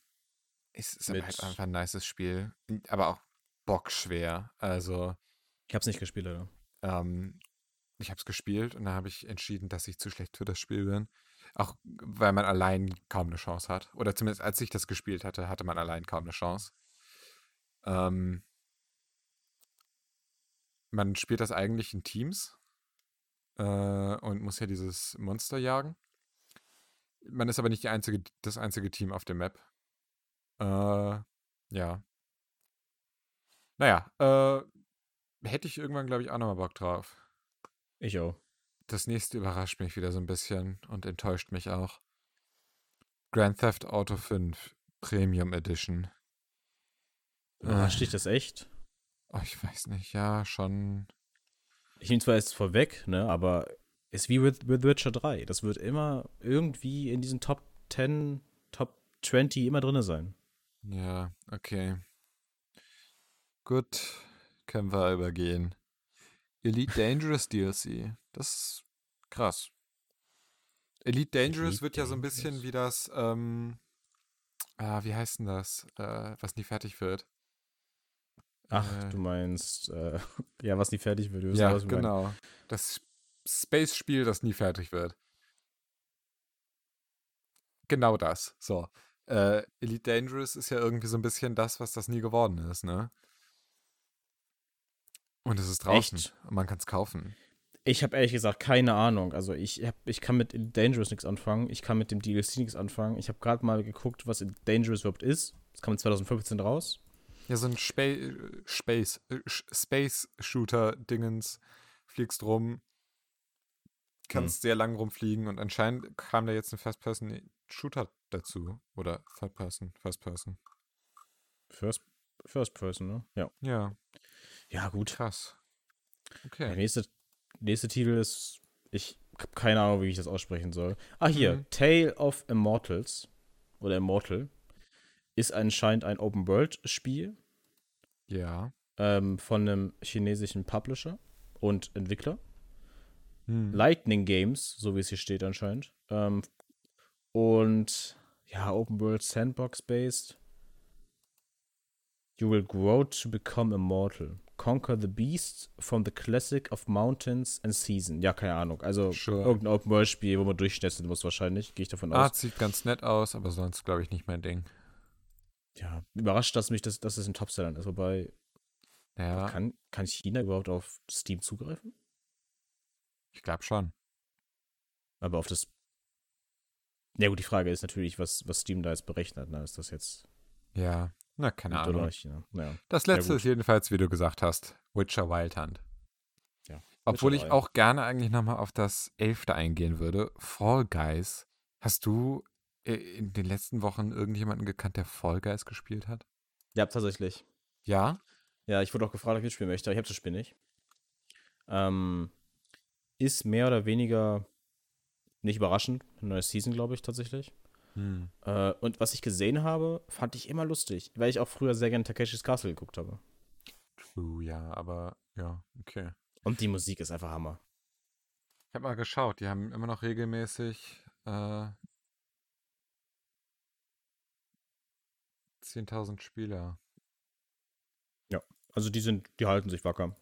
Es ist aber halt einfach ein nices Spiel. Aber auch bockschwer. Also. Ich hab's nicht gespielt, oder? Ähm, ich hab's gespielt und da habe ich entschieden, dass ich zu schlecht für das Spiel bin. Auch weil man allein kaum eine Chance hat. Oder zumindest als ich das gespielt hatte, hatte man allein kaum eine Chance. Ähm, man spielt das eigentlich in Teams äh, und muss ja dieses Monster jagen. Man ist aber nicht die einzige, das einzige Team auf der Map. Äh, ja. Naja, äh, hätte ich irgendwann, glaube ich, auch nochmal Bock drauf. Ich auch. Das nächste überrascht mich wieder so ein bisschen und enttäuscht mich auch. Grand Theft Auto 5 Premium Edition. Überrascht dich das echt? Oh, ich weiß nicht, ja, schon. Ich nehme zwar jetzt vorweg, ne, aber ist wie with, with Witcher 3. Das wird immer irgendwie in diesen Top 10, Top 20 immer drin sein. Ja, okay. Gut, können wir übergehen. Elite Dangerous DLC. Das ist krass. Elite Dangerous Elite wird ja so ein bisschen wie das, ähm, ah, wie heißt denn das, äh, was nie fertig wird? Ach, Äh, du meinst, äh, ja, was nicht fertig wird. Ja, genau. Das Space-Spiel, das nie fertig wird. Genau das. So. Äh, Elite Dangerous ist ja irgendwie so ein bisschen das, was das nie geworden ist, ne? Und es ist draußen. Echt? Und man kann es kaufen. Ich habe ehrlich gesagt keine Ahnung. Also ich, hab, ich kann mit Dangerous nichts anfangen. Ich kann mit dem DLC nichts anfangen. Ich habe gerade mal geguckt, was Dangerous überhaupt ist. Das kam 2015 raus. Ja, so ein Spa äh, Space, äh, Sch- Space-Shooter-Dingens. Fliegst rum, kannst sehr lang rumfliegen und anscheinend kam da jetzt ein First-Person-Shooter dazu. Oder Third-Person, First-Person. First, First Person, ne? Ja. Ja, Ja, gut. krass. Der Okay. nächste, nächste Titel ist, ich habe keine Ahnung, wie ich das aussprechen soll. Ah, hier, Mhm. Tale of Immortals oder Immortal ist anscheinend ein Open-World-Spiel Ja. ähm, von einem chinesischen Publisher und Entwickler. Hm. Lightning Games, so wie es hier steht anscheinend. Ähm, und ja, Open World Sandbox based. You will grow to become immortal. Conquer the beasts from the classic of mountains and season. Ja, keine Ahnung. Also Sure. irgendein Open World Spiel, wo man durchschnetzeln muss wahrscheinlich. Gehe ich davon aus. Art sieht ganz nett aus, aber sonst glaube ich nicht mein Ding. Ja, überrascht das mich, dass, dass es ein Topseller ist. Wobei, Ja, kann, kann China überhaupt auf Steam zugreifen? Ich glaube schon. Aber auf das. Ja, gut, die Frage ist natürlich, was, was Steam da jetzt berechnet. Ne? Ist das jetzt Ja, na, keine Ahnung. nicht? Ne? Ja. Das Ja, letzte gut. ist jedenfalls, wie du gesagt hast, Witcher Wild Hunt. Ja, Obwohl Witcher ich 3. auch gerne eigentlich nochmal auf das Elfte eingehen würde. Fall Guys. Hast du äh, in den letzten Wochen irgendjemanden gekannt, der Fall Guys gespielt hat? Ja, tatsächlich. Ja? Ja, ich wurde auch gefragt, ob ich mitspielen möchte, ich habe das Spiel nicht. Ähm, ist mehr oder weniger nicht überraschend. Eine neue Season, glaube ich, tatsächlich. Hm. Äh, und was ich gesehen habe, fand ich immer lustig, weil ich auch früher sehr gerne Takeshis Castle geguckt habe. True, ja, aber ja, okay. Und die Musik ist einfach Hammer. Ich habe mal geschaut, die haben immer noch regelmäßig äh, 10.000 Spieler. Also die sind, die halten sich wacker.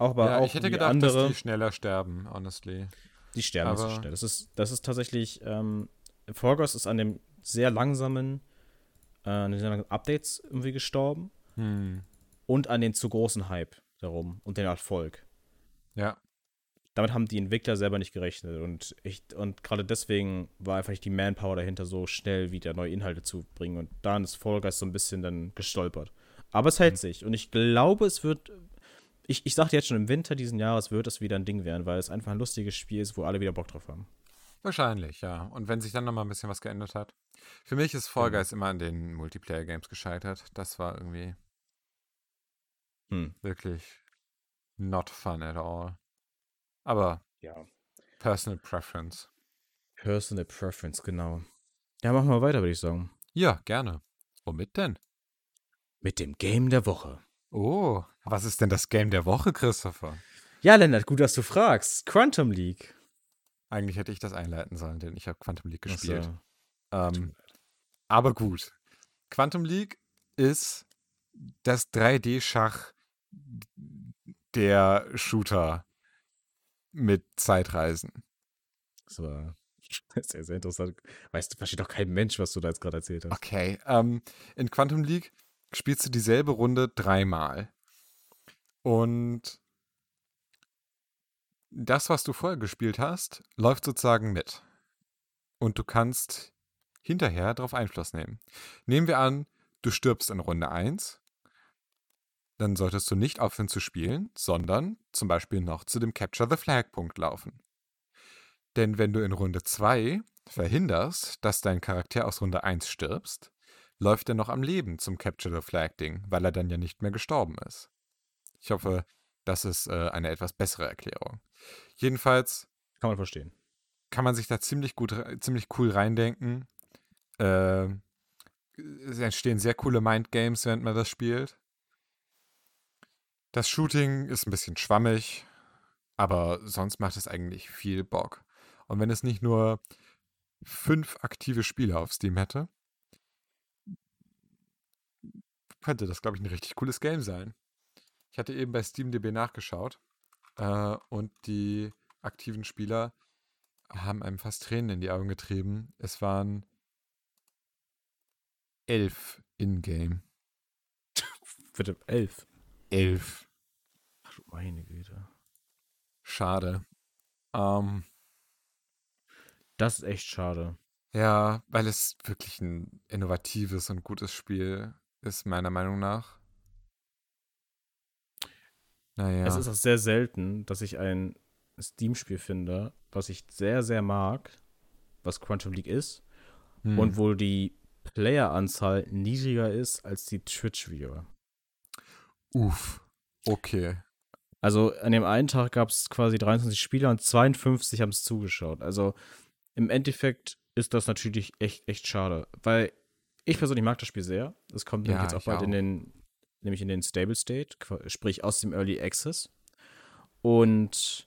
Auch aber ja, auch ich hätte gedacht, andere, dass die schneller sterben, honestly. Die sterben nicht so schnell. Das ist, das ist tatsächlich, ähm, Guys ist an dem sehr langsamen, äh, an den sehr langsamen Updates irgendwie gestorben Hm. und an den zu großen Hype darum und den Erfolg. Ja, Damit haben die Entwickler selber nicht gerechnet und ich, und gerade deswegen war einfach nicht die Manpower dahinter, so schnell wieder neue Inhalte zu bringen und dann ist Fall Guys so ein bisschen dann gestolpert. Aber es hält sich und ich glaube, es wird, ich, ich sagte jetzt schon, im Winter diesen Jahres wird es wieder ein Ding werden, weil es einfach ein lustiges Spiel ist, wo alle wieder Bock drauf haben. wahrscheinlich, ja. Und wenn sich dann nochmal ein bisschen was geändert hat. Für mich ist Fall Genau. Guys immer an den Multiplayer-Games gescheitert. Das war irgendwie Hm. wirklich not fun at all. Aber Ja. Personal Preference. Personal Preference, genau. Ja, machen wir weiter, würde ich sagen. Ja, gerne. Womit denn? Mit dem Game der Woche. Oh, was ist denn das Game der Woche, Christopher? Ja, Lennart, gut, dass du fragst. Quantum League. Eigentlich hätte ich das einleiten sollen, denn ich habe Quantum League gespielt. Ach so. Ähm, aber gut. Quantum League ist das 3D-Schach der Shooter mit Zeitreisen. Das war sehr, sehr interessant. Weißt du, versteht doch kein Mensch, was du da jetzt gerade erzählt hast. Okay. Ähm, in Quantum League spielst du dieselbe Runde dreimal. Und das, was du vorher gespielt hast, läuft sozusagen mit. Und du kannst hinterher darauf Einfluss nehmen. Nehmen wir an, du stirbst in Runde 1, dann solltest du nicht aufhören zu spielen, sondern zum Beispiel noch zu dem Capture the Flag Punkt laufen. Denn wenn du in Runde 2 verhinderst, dass dein Charakter aus Runde 1 stirbst, läuft er noch am Leben zum Capture the Flag Ding, weil er dann ja nicht mehr gestorben ist. Ich hoffe, das ist äh, eine etwas bessere Erklärung. Jedenfalls Kann man verstehen. kann man sich da ziemlich gut, ziemlich cool reindenken. Äh, es entstehen sehr coole Mindgames, während man das spielt. Das Shooting ist ein bisschen schwammig, aber sonst macht es eigentlich viel Bock. Und wenn es nicht nur fünf aktive Spieler auf Steam hätte, könnte das, glaube ich, ein richtig cooles Game sein. Ich hatte eben bei SteamDB nachgeschaut äh, und die aktiven Spieler haben einem fast Tränen in die Augen getrieben. Es waren elf in-game. Bitte, elf. Elf. Ach du meine Güte. Schade. Ähm, Das ist echt schade. ja, weil es wirklich ein innovatives und gutes Spiel ist, meiner Meinung nach. Naja. Es ist auch sehr selten, dass ich ein Steam-Spiel finde, was ich sehr, sehr mag, was Quantum League ist, Hm. und wo die Playeranzahl niedriger ist als die Twitch-Viewer. Uff. Okay. Also an dem einen Tag gab es quasi 23 Spieler und 52 haben es zugeschaut. Also im Endeffekt ist das natürlich echt, echt schade, weil ich persönlich mag das Spiel sehr. Es kommt nämlich Ja, jetzt auch bald in auch. den, nämlich in den Stable State, sprich aus dem Early Access. Und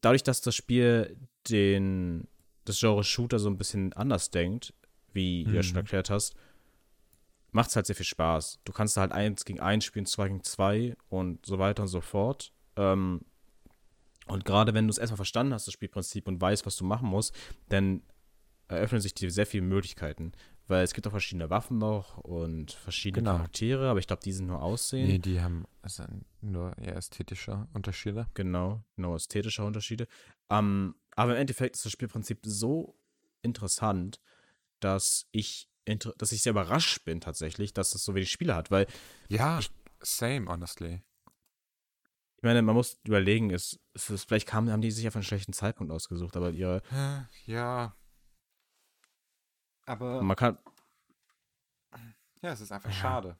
dadurch, dass das Spiel den, das Genre Shooter so ein bisschen anders denkt, wie du ja schon Mhm. erklärt hast, macht es halt sehr viel Spaß. Du kannst halt eins gegen eins spielen, zwei gegen zwei und so weiter und so fort. Ähm, und gerade wenn du es erstmal verstanden hast, das Spielprinzip, und weißt, was du machen musst, dann eröffnen sich dir sehr viele Möglichkeiten. Weil es gibt auch verschiedene Waffen noch und verschiedene Genau. Charaktere, aber ich glaube, die sind nur Aussehen. Nee, die haben also nur eher ästhetische Unterschiede. Genau, genau, ästhetische Unterschiede. Ähm, aber im Endeffekt ist das Spielprinzip so interessant, dass ich, dass ich sehr überrascht bin tatsächlich, dass es so wenig Spiele hat, weil Ja, same, honestly. ich meine, man muss überlegen, es, es ist, vielleicht kamen, haben die sich auf einen schlechten Zeitpunkt ausgesucht, aber ihre, Ja. Aber man kann, ja, es ist einfach Ja. schade.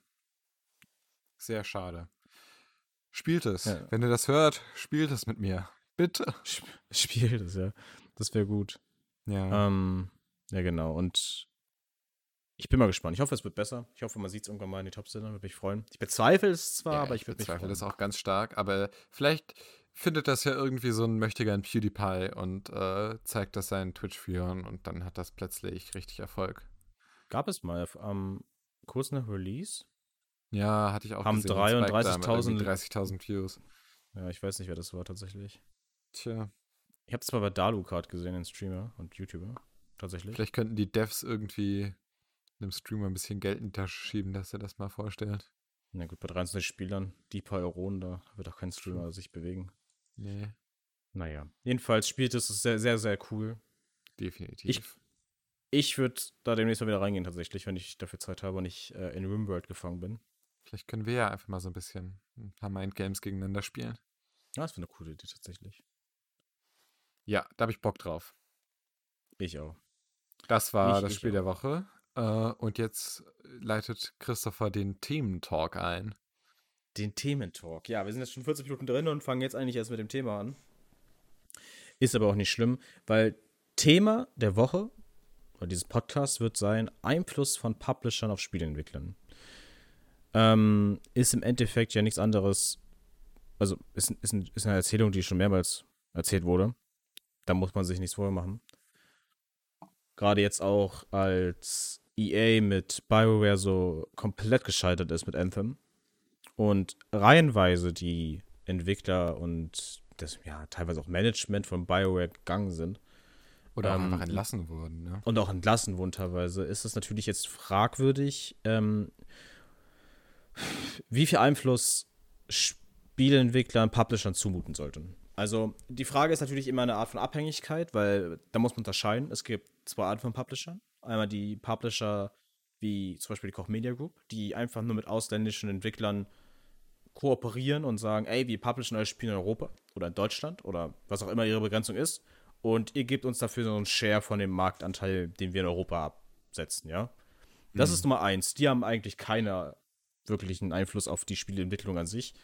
Sehr schade. Spielt es. Ja. Wenn ihr das hört, spielt es mit mir. Bitte. sp spiel das, ja. Das wäre gut. Ja. Ähm, ja, genau. Und ich bin mal gespannt. Ich hoffe, es wird besser. Ich hoffe, man sieht es irgendwann mal in die top würde mich freuen. Ich bezweifle es zwar, Ja, aber ich würde mich bezweifle freuen. das auch ganz stark, aber vielleicht findet das ja irgendwie so ein Möchtegern PewDiePie und äh, zeigt das seinen Twitch-Viewern und dann hat das plötzlich richtig Erfolg. Gab es mal am kurz nach Release? Ja, hatte ich auch Haben gesehen. ein Spike da mit 33.000 irgendwie 30.000 Views. Ja, ich weiß nicht, wer das war tatsächlich. Tja, Ich habe zwar bei Dalucard gesehen, den Streamer und YouTuber. Tatsächlich. vielleicht könnten die Devs irgendwie einem Streamer ein bisschen Geld in die Tasche schieben, dass er das mal vorstellt. Na gut, bei 23 Spielern, die paar Euronen, da wird auch kein Streamer sich bewegen. Nee, Naja. Jedenfalls spielt es sehr, sehr, sehr cool. definitiv. Ich würde da demnächst mal wieder reingehen, tatsächlich, wenn ich dafür Zeit habe und ich äh, in Rimworld gefangen bin. Vielleicht können wir ja einfach mal so ein bisschen ein paar Mindgames gegeneinander spielen. Ja, das wäre eine coole Idee, tatsächlich. Ja, da habe ich Bock drauf. Ich auch. Das war Ich- das ich Spiel der auch. Woche. Äh, und jetzt leitet Christopher den Thementalk ein. Den Thementalk. Ja, wir sind jetzt schon 40 Minuten drin und fangen jetzt eigentlich erst mit dem Thema an. Ist aber auch nicht schlimm, weil Thema der Woche oder dieses Podcast wird sein Einfluss von Publishern auf Spieleentwicklern. Ähm, ist im Endeffekt ja nichts anderes. Also ist, ist, ist eine Erzählung, die schon mehrmals erzählt wurde. Da muss man sich nichts vormachen. Gerade jetzt auch als EA mit BioWare so komplett gescheitert ist mit Anthem und reihenweise die Entwickler und das ja teilweise auch Management von BioWare gegangen sind Oder auch Ähm, einfach entlassen wurden. Ne? und auch entlassen wurden teilweise, ist es natürlich jetzt fragwürdig, ähm, wie viel Einfluss Spieleentwicklern, Publishern zumuten sollten. Also die Frage ist natürlich immer eine Art von Abhängigkeit, weil da muss man unterscheiden. Es gibt zwei Arten von Publishern. Einmal die Publisher wie zum Beispiel die Koch Media Group, die einfach nur mit ausländischen Entwicklern kooperieren und sagen, ey, wir publishen euer Spiel in Europa oder in Deutschland oder was auch immer ihre Begrenzung ist und ihr gebt uns dafür so einen Share von dem Marktanteil, den wir in Europa absetzen, ja. Das mhm. ist Nummer eins. Die haben eigentlich keinen wirklichen Einfluss auf die Spieleentwicklung an sich.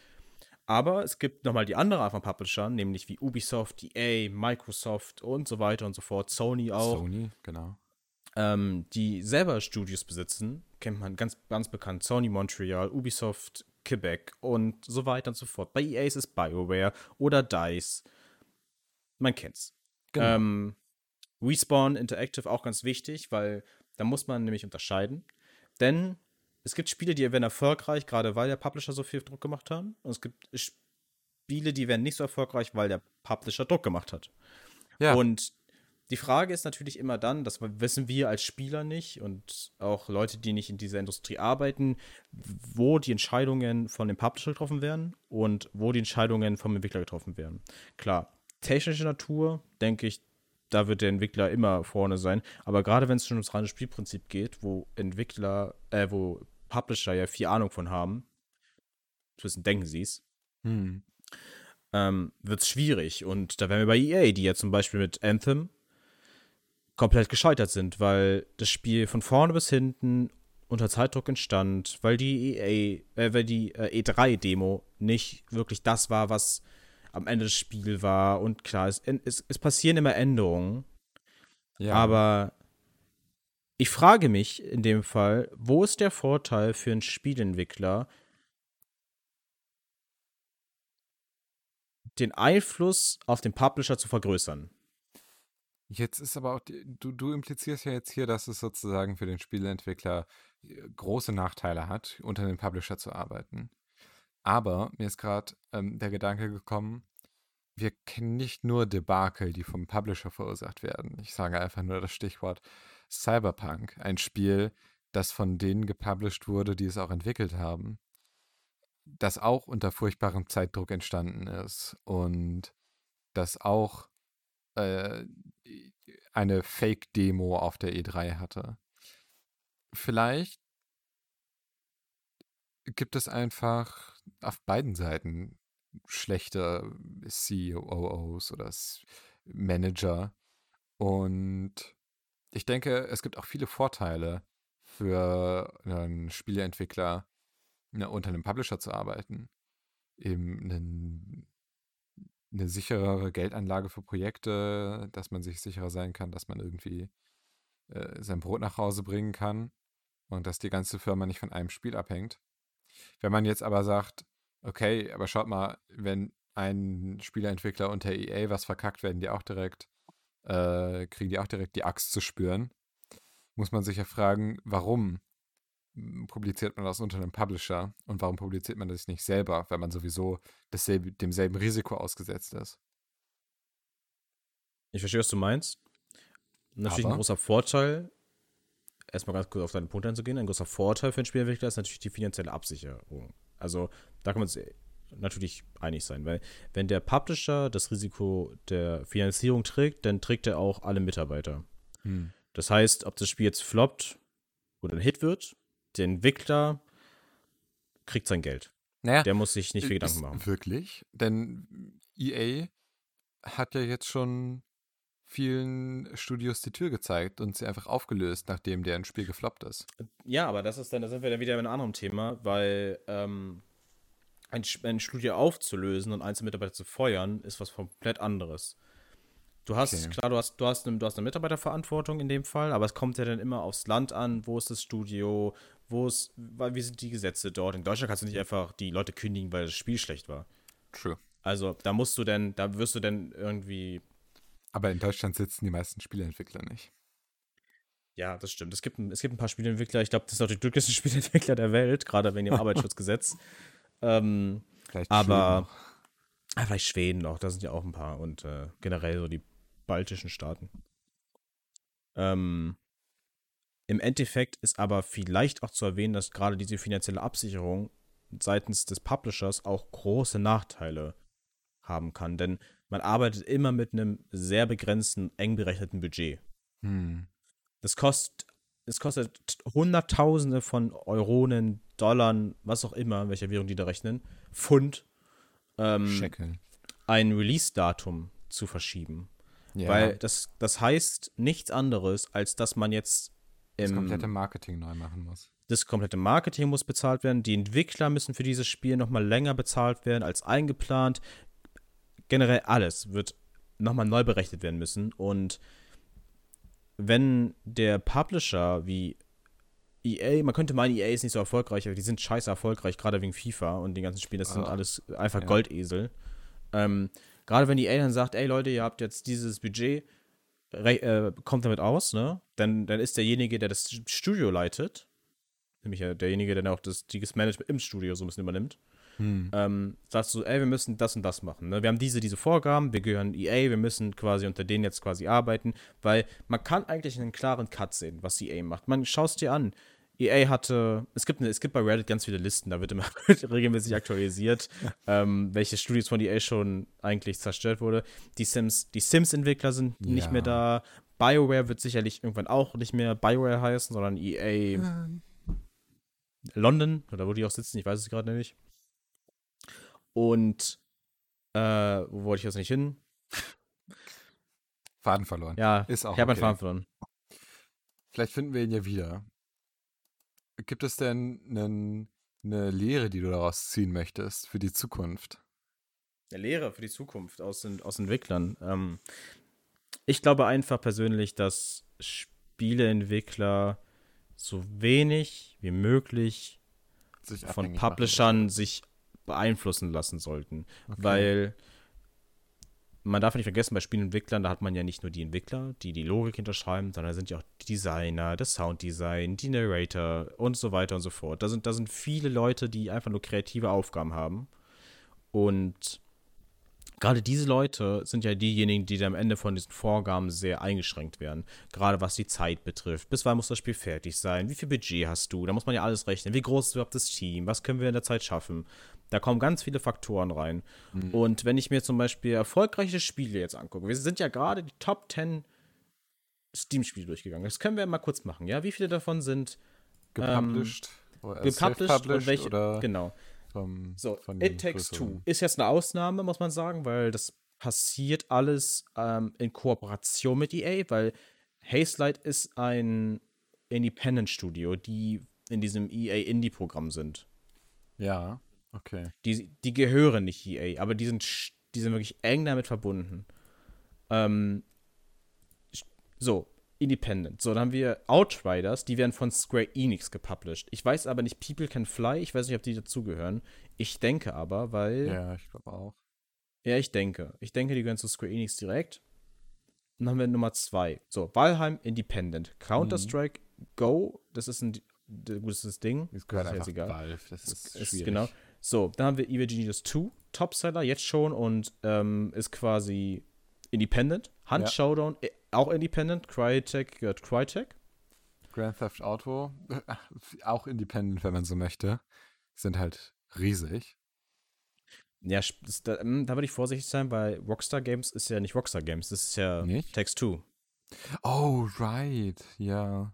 Aber es gibt nochmal die andere Art von Publishern, nämlich wie Ubisoft, EA, Microsoft und so weiter und so fort, Sony auch. Sony, genau. Ähm, die selber Studios besitzen, kennt man ganz, ganz bekannt, Sony Montreal, Ubisoft Quebec und so weiter und so fort. Bei EA ist es BioWare oder DICE. Man kennt's. Genau. Ähm, Respawn Interactive auch ganz wichtig, weil da muss man nämlich unterscheiden. Denn es gibt Spiele, die werden erfolgreich, gerade weil der Publisher so viel Druck gemacht haben. Und es gibt Spiele, die werden nicht so erfolgreich, weil der Publisher Druck gemacht hat. Ja. Und die Frage ist natürlich immer dann, das wissen wir als Spieler nicht und auch Leute, die nicht in dieser Industrie arbeiten, wo die Entscheidungen von dem Publisher getroffen werden und wo die Entscheidungen vom Entwickler getroffen werden. Klar, technische Natur, denke ich, da wird der Entwickler immer vorne sein. Aber gerade wenn es schon ums reine Spielprinzip geht, wo Entwickler, äh, wo Publisher ja viel Ahnung von haben, zumindest denken sie es, hm. ähm, wird es schwierig. Und da wären wir bei EA, die ja zum Beispiel mit Anthem komplett gescheitert sind, weil das Spiel von vorne bis hinten unter Zeitdruck entstand, weil die EA, äh, weil die äh, E3-Demo nicht wirklich das war, was am Ende des Spiels war. Und klar, es, es, es passieren immer Änderungen. Ja. Aber ich frage mich in dem Fall, wo ist der Vorteil für einen Spielentwickler, den Einfluss auf den Publisher zu vergrößern? Jetzt ist aber auch, du, du implizierst ja jetzt hier, dass es sozusagen für den Spieleentwickler äh, große Nachteile hat, unter dem Publisher zu arbeiten. Aber mir ist gerade ähm, der Gedanke gekommen, wir kennen nicht nur Debakel, die vom Publisher verursacht werden. Ich sage einfach nur das Stichwort Cyberpunk, ein Spiel, das von denen gepublished wurde, die es auch entwickelt haben, das auch unter furchtbarem Zeitdruck entstanden ist und das auch äh, eine Fake-Demo auf der E3 hatte. Vielleicht gibt es einfach auf beiden Seiten schlechte COOs oder Manager. Und ich denke, es gibt auch viele Vorteile für einen Spieleentwickler, ne, unter einem Publisher zu arbeiten. Eben einen eine sicherere Geldanlage für Projekte, dass man sich sicherer sein kann, dass man irgendwie äh, sein Brot nach Hause bringen kann und dass die ganze Firma nicht von einem Spiel abhängt. Wenn man jetzt aber sagt, okay, aber schaut mal, wenn ein Spieleentwickler unter EA was verkackt, werden die auch direkt, äh, kriegen die auch direkt die Axt zu spüren, muss man sich ja fragen, warum publiziert man das unter einem Publisher und warum publiziert man das nicht selber, wenn man sowieso dasselbe, demselben Risiko ausgesetzt ist? Ich verstehe, was du meinst. Natürlich Aber? ein großer Vorteil, erstmal ganz kurz auf deinen Punkt einzugehen, ein großer Vorteil für einen Spielentwickler ist natürlich die finanzielle Absicherung. Also da kann man sich natürlich einig sein, weil wenn der Publisher das Risiko der Finanzierung trägt, dann trägt er auch alle Mitarbeiter. Hm. Das heißt, ob das Spiel jetzt floppt oder ein Hit wird, der Entwickler kriegt sein Geld. Naja, der muss sich nicht viel Gedanken machen. Wirklich? Denn EA hat ja jetzt schon vielen Studios die Tür gezeigt und sie einfach aufgelöst, nachdem deren Spiel gefloppt ist. Ja, aber das ist dann, da sind wir dann wieder bei einem anderen Thema, weil ähm, ein, ein Studio aufzulösen und einzelne Mitarbeiter zu feuern, ist was komplett anderes. Du hast, okay. klar, du hast, du, hast eine, du hast eine Mitarbeiterverantwortung in dem Fall, aber es kommt ja dann immer aufs Land an, wo ist das Studio, wo ist, wie sind die Gesetze dort. In Deutschland kannst du nicht einfach die Leute kündigen, weil das Spiel schlecht war. True. Also da musst du denn, da wirst du denn irgendwie. Aber in Deutschland sitzen die meisten Spieleentwickler nicht. Ja, das stimmt. Es gibt, es gibt ein paar Spieleentwickler, ich glaube, das sind auch die glücklichsten Spieleentwickler der Welt, gerade wegen dem Arbeitsschutzgesetz. ähm, vielleicht aber Schweden. vielleicht Schweden noch, da sind ja auch ein paar und äh, generell so die baltischen Staaten. Ähm, Im Endeffekt ist aber vielleicht auch zu erwähnen, dass gerade diese finanzielle Absicherung seitens des Publishers auch große Nachteile haben kann. Denn man arbeitet immer mit einem sehr begrenzten, eng berechneten Budget. Hm. Das kostet, es kostet Hunderttausende von Euronen, Dollar, was auch immer, in welcher Währung die da rechnen, Pfund, ähm, ein Release-Datum zu verschieben. Ja, Weil das, das heißt nichts anderes, als dass man jetzt das komplette Marketing neu machen muss. das komplette Marketing muss bezahlt werden, die Entwickler müssen für dieses Spiel nochmal länger bezahlt werden als eingeplant. Generell alles wird nochmal neu berechnet werden müssen. Und wenn der Publisher wie EA, man könnte meinen, EA ist nicht so erfolgreich, aber die sind scheiße erfolgreich, gerade wegen FIFA und den ganzen Spielen, das sind Ah, alles einfach ja. Goldesel. Ähm, gerade wenn EA dann sagt, ey Leute, ihr habt jetzt dieses Budget, äh, kommt damit aus, ne? Dann, dann ist derjenige, der das Studio leitet, nämlich derjenige, der dann auch das, das Management im Studio so ein bisschen übernimmt, Hm. ähm, sagst du, ey, wir müssen das und das machen. Ne? Wir haben diese, diese Vorgaben, wir gehören EA, wir müssen quasi unter denen jetzt quasi arbeiten, weil man kann eigentlich einen klaren Cut sehen, was EA macht. Man schaut es dir an. EA hatte, es gibt, eine, es gibt bei Reddit ganz viele Listen, da wird immer regelmäßig aktualisiert, ähm, welche Studios von EA schon eigentlich zerstört wurde. Die Sims, die Sims-Entwickler sind nicht Ja. mehr da. BioWare wird sicherlich irgendwann auch nicht mehr BioWare heißen, sondern EA London, oder wo die auch sitzen, ich weiß es gerade nicht. Und äh, wo wollte ich jetzt nicht hin? Faden verloren. Ja, Ist auch ich habe meinen okay. Faden verloren. Vielleicht finden wir ihn ja wieder. Gibt es denn einen, eine Lehre, die du daraus ziehen möchtest für die Zukunft? Eine Lehre für die Zukunft aus, aus Entwicklern. Ähm, ich glaube einfach persönlich, dass Spieleentwickler so wenig wie möglich Sich von abhängig machen Publishern sich beeinflussen lassen sollten. Okay. Weil man darf nicht vergessen, bei Spielentwicklern, da hat man ja nicht nur die Entwickler, die die Logik hinterschreiben, sondern da sind ja auch die Designer, das Sounddesign, die Narrator und so weiter und so fort. Da sind, da sind viele Leute, die einfach nur kreative Aufgaben haben. Und gerade diese Leute sind ja diejenigen, die am Ende von diesen Vorgaben sehr eingeschränkt werden. Gerade was die Zeit betrifft. Bis wann muss das Spiel fertig sein? Wie viel Budget hast du? Da muss man ja alles rechnen. Wie groß ist überhaupt das Team? Was können wir in der Zeit schaffen? Da kommen ganz viele Faktoren rein. Und wenn ich mir zum Beispiel erfolgreiche Spiele jetzt angucke, wir sind ja gerade die Top 10 Steam-Spiele durchgegangen. Das können wir mal kurz machen, ja? Wie viele davon sind Gepublished? oder gepublished und welche? oder Genau. vom, So, It Takes Two ist jetzt eine Ausnahme, muss man sagen, weil das passiert alles ähm, in Kooperation mit EA, weil Hazelight ist ein Independent-Studio, die in diesem EA Indie-Programm sind. Ja, okay. Die, die gehören nicht EA, aber die sind, die sind wirklich eng damit verbunden. Ähm, so, Independent. So, dann haben wir Outriders, die werden von Square Enix gepublished. Ich weiß aber nicht, People Can Fly, ich weiß nicht, ob die dazugehören. Ich denke aber, weil. Ja, ich glaube auch. Ja, ich denke. Ich denke, die gehören zu Square Enix direkt. Dann haben wir Nummer zwei. So, Valheim Independent. Counter-Strike Go, das ist ein gutes Ding. Es gehört ist einfach egal. Valve. Das ist, Ist, schwierig. genau. So, dann haben wir Evil Genius 2, Topseller, jetzt schon und ähm, ist quasi Independent. Hunt Ja. Showdown, äh, auch Independent. Crytek gehört Crytek. Grand Theft Auto, auch independent, wenn man so möchte, sind halt riesig. Ja, da, ähm, da würde ich vorsichtig sein, weil Rockstar Games ist ja nicht Rockstar Games, das ist ja Nicht? Text 2. Oh, right, ja.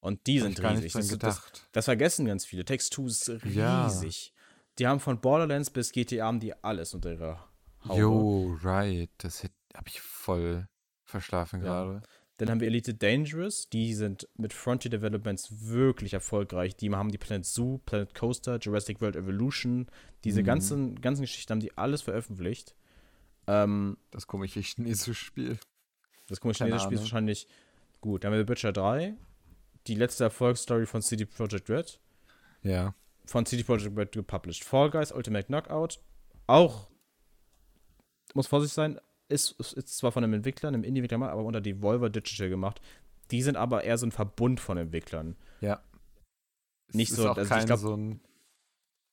Und die sind riesig. Das, das, das vergessen ganz viele. Text 2 ist riesig. Die haben von Borderlands bis GTA haben die alles unter ihrer Haube. Yo, right, das habe ich voll verschlafen Ja. gerade. Dann haben wir Elite Dangerous, die sind mit Frontier Developments wirklich erfolgreich. Die haben die Planet Zoo, Planet Coaster, Jurassic World Evolution, diese Mhm. ganzen, ganzen Geschichten haben die alles veröffentlicht. Ähm, Das komische chinesische Spiel. das komische chinesische Spiel ist wahrscheinlich gut. Dann haben wir The Witcher 3, die letzte Erfolgsstory von CD Projekt Red, Ja. Von CD Projekt Red gepublished. Fall Guys, Ultimate Knockout, auch, muss vorsichtig sein, ist, ist, zwar von einem Entwickler, einem Indie-Entwickler, aber unter Devolver Digital gemacht. Die sind aber eher so ein Verbund von Entwicklern. Ja. Nicht es so- also kein glaub- so ein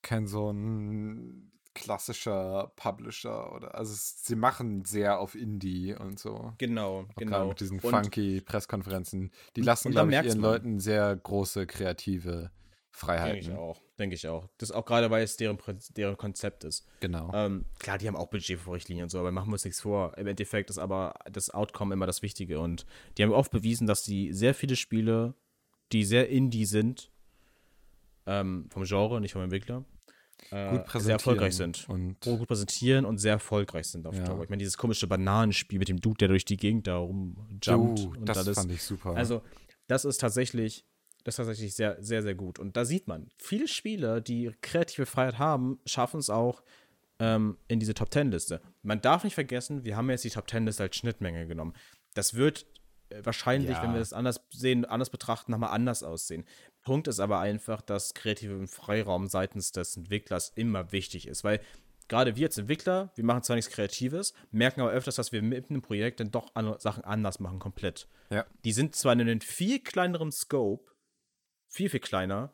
kein so ein klassischer Publisher oder also es, sie machen sehr auf Indie und so. Genau, Auch genau. mit diesen Und- funky Presskonferenzen. Die lassen, und glaube ich, ihren man. Leuten sehr große kreative Freiheiten. Denke ich auch. Denke ich auch. Das auch gerade, weil es deren, deren Konzept ist. Genau. Ähm, klar, die haben auch Budgetvorrichtlinien und so, aber machen wir uns nichts vor. Im Endeffekt ist aber das Outcome immer das Wichtige. Und die haben oft bewiesen, dass sie sehr viele Spiele, die sehr indie sind, ähm, vom Genre, nicht vom Entwickler, äh, sehr erfolgreich sind. Und gut präsentieren und sehr erfolgreich sind auf Ja. Dauer. Ich meine, dieses komische Bananenspiel mit dem Dude, der durch die Gegend da rumjumpt oh, und das alles. fand ich super. Also, das ist tatsächlich, das ist tatsächlich sehr, sehr, sehr gut. Und da sieht man, viele Spiele, die kreative Freiheit haben, schaffen es auch ähm, in diese Top Ten Liste. Man darf nicht vergessen, wir haben jetzt die Top Ten Liste als Schnittmenge genommen. Das wird äh, wahrscheinlich, Ja. wenn wir das anders sehen, anders betrachten, nochmal anders aussehen. Punkt ist aber einfach, dass kreativer Freiraum seitens des Entwicklers immer wichtig ist, weil gerade wir als Entwickler, wir machen zwar nichts Kreatives, merken aber öfters, dass wir mit einem Projekt dann doch andere Sachen anders machen, komplett. ja. Die sind zwar in einem viel kleineren Scope, viel, viel kleiner,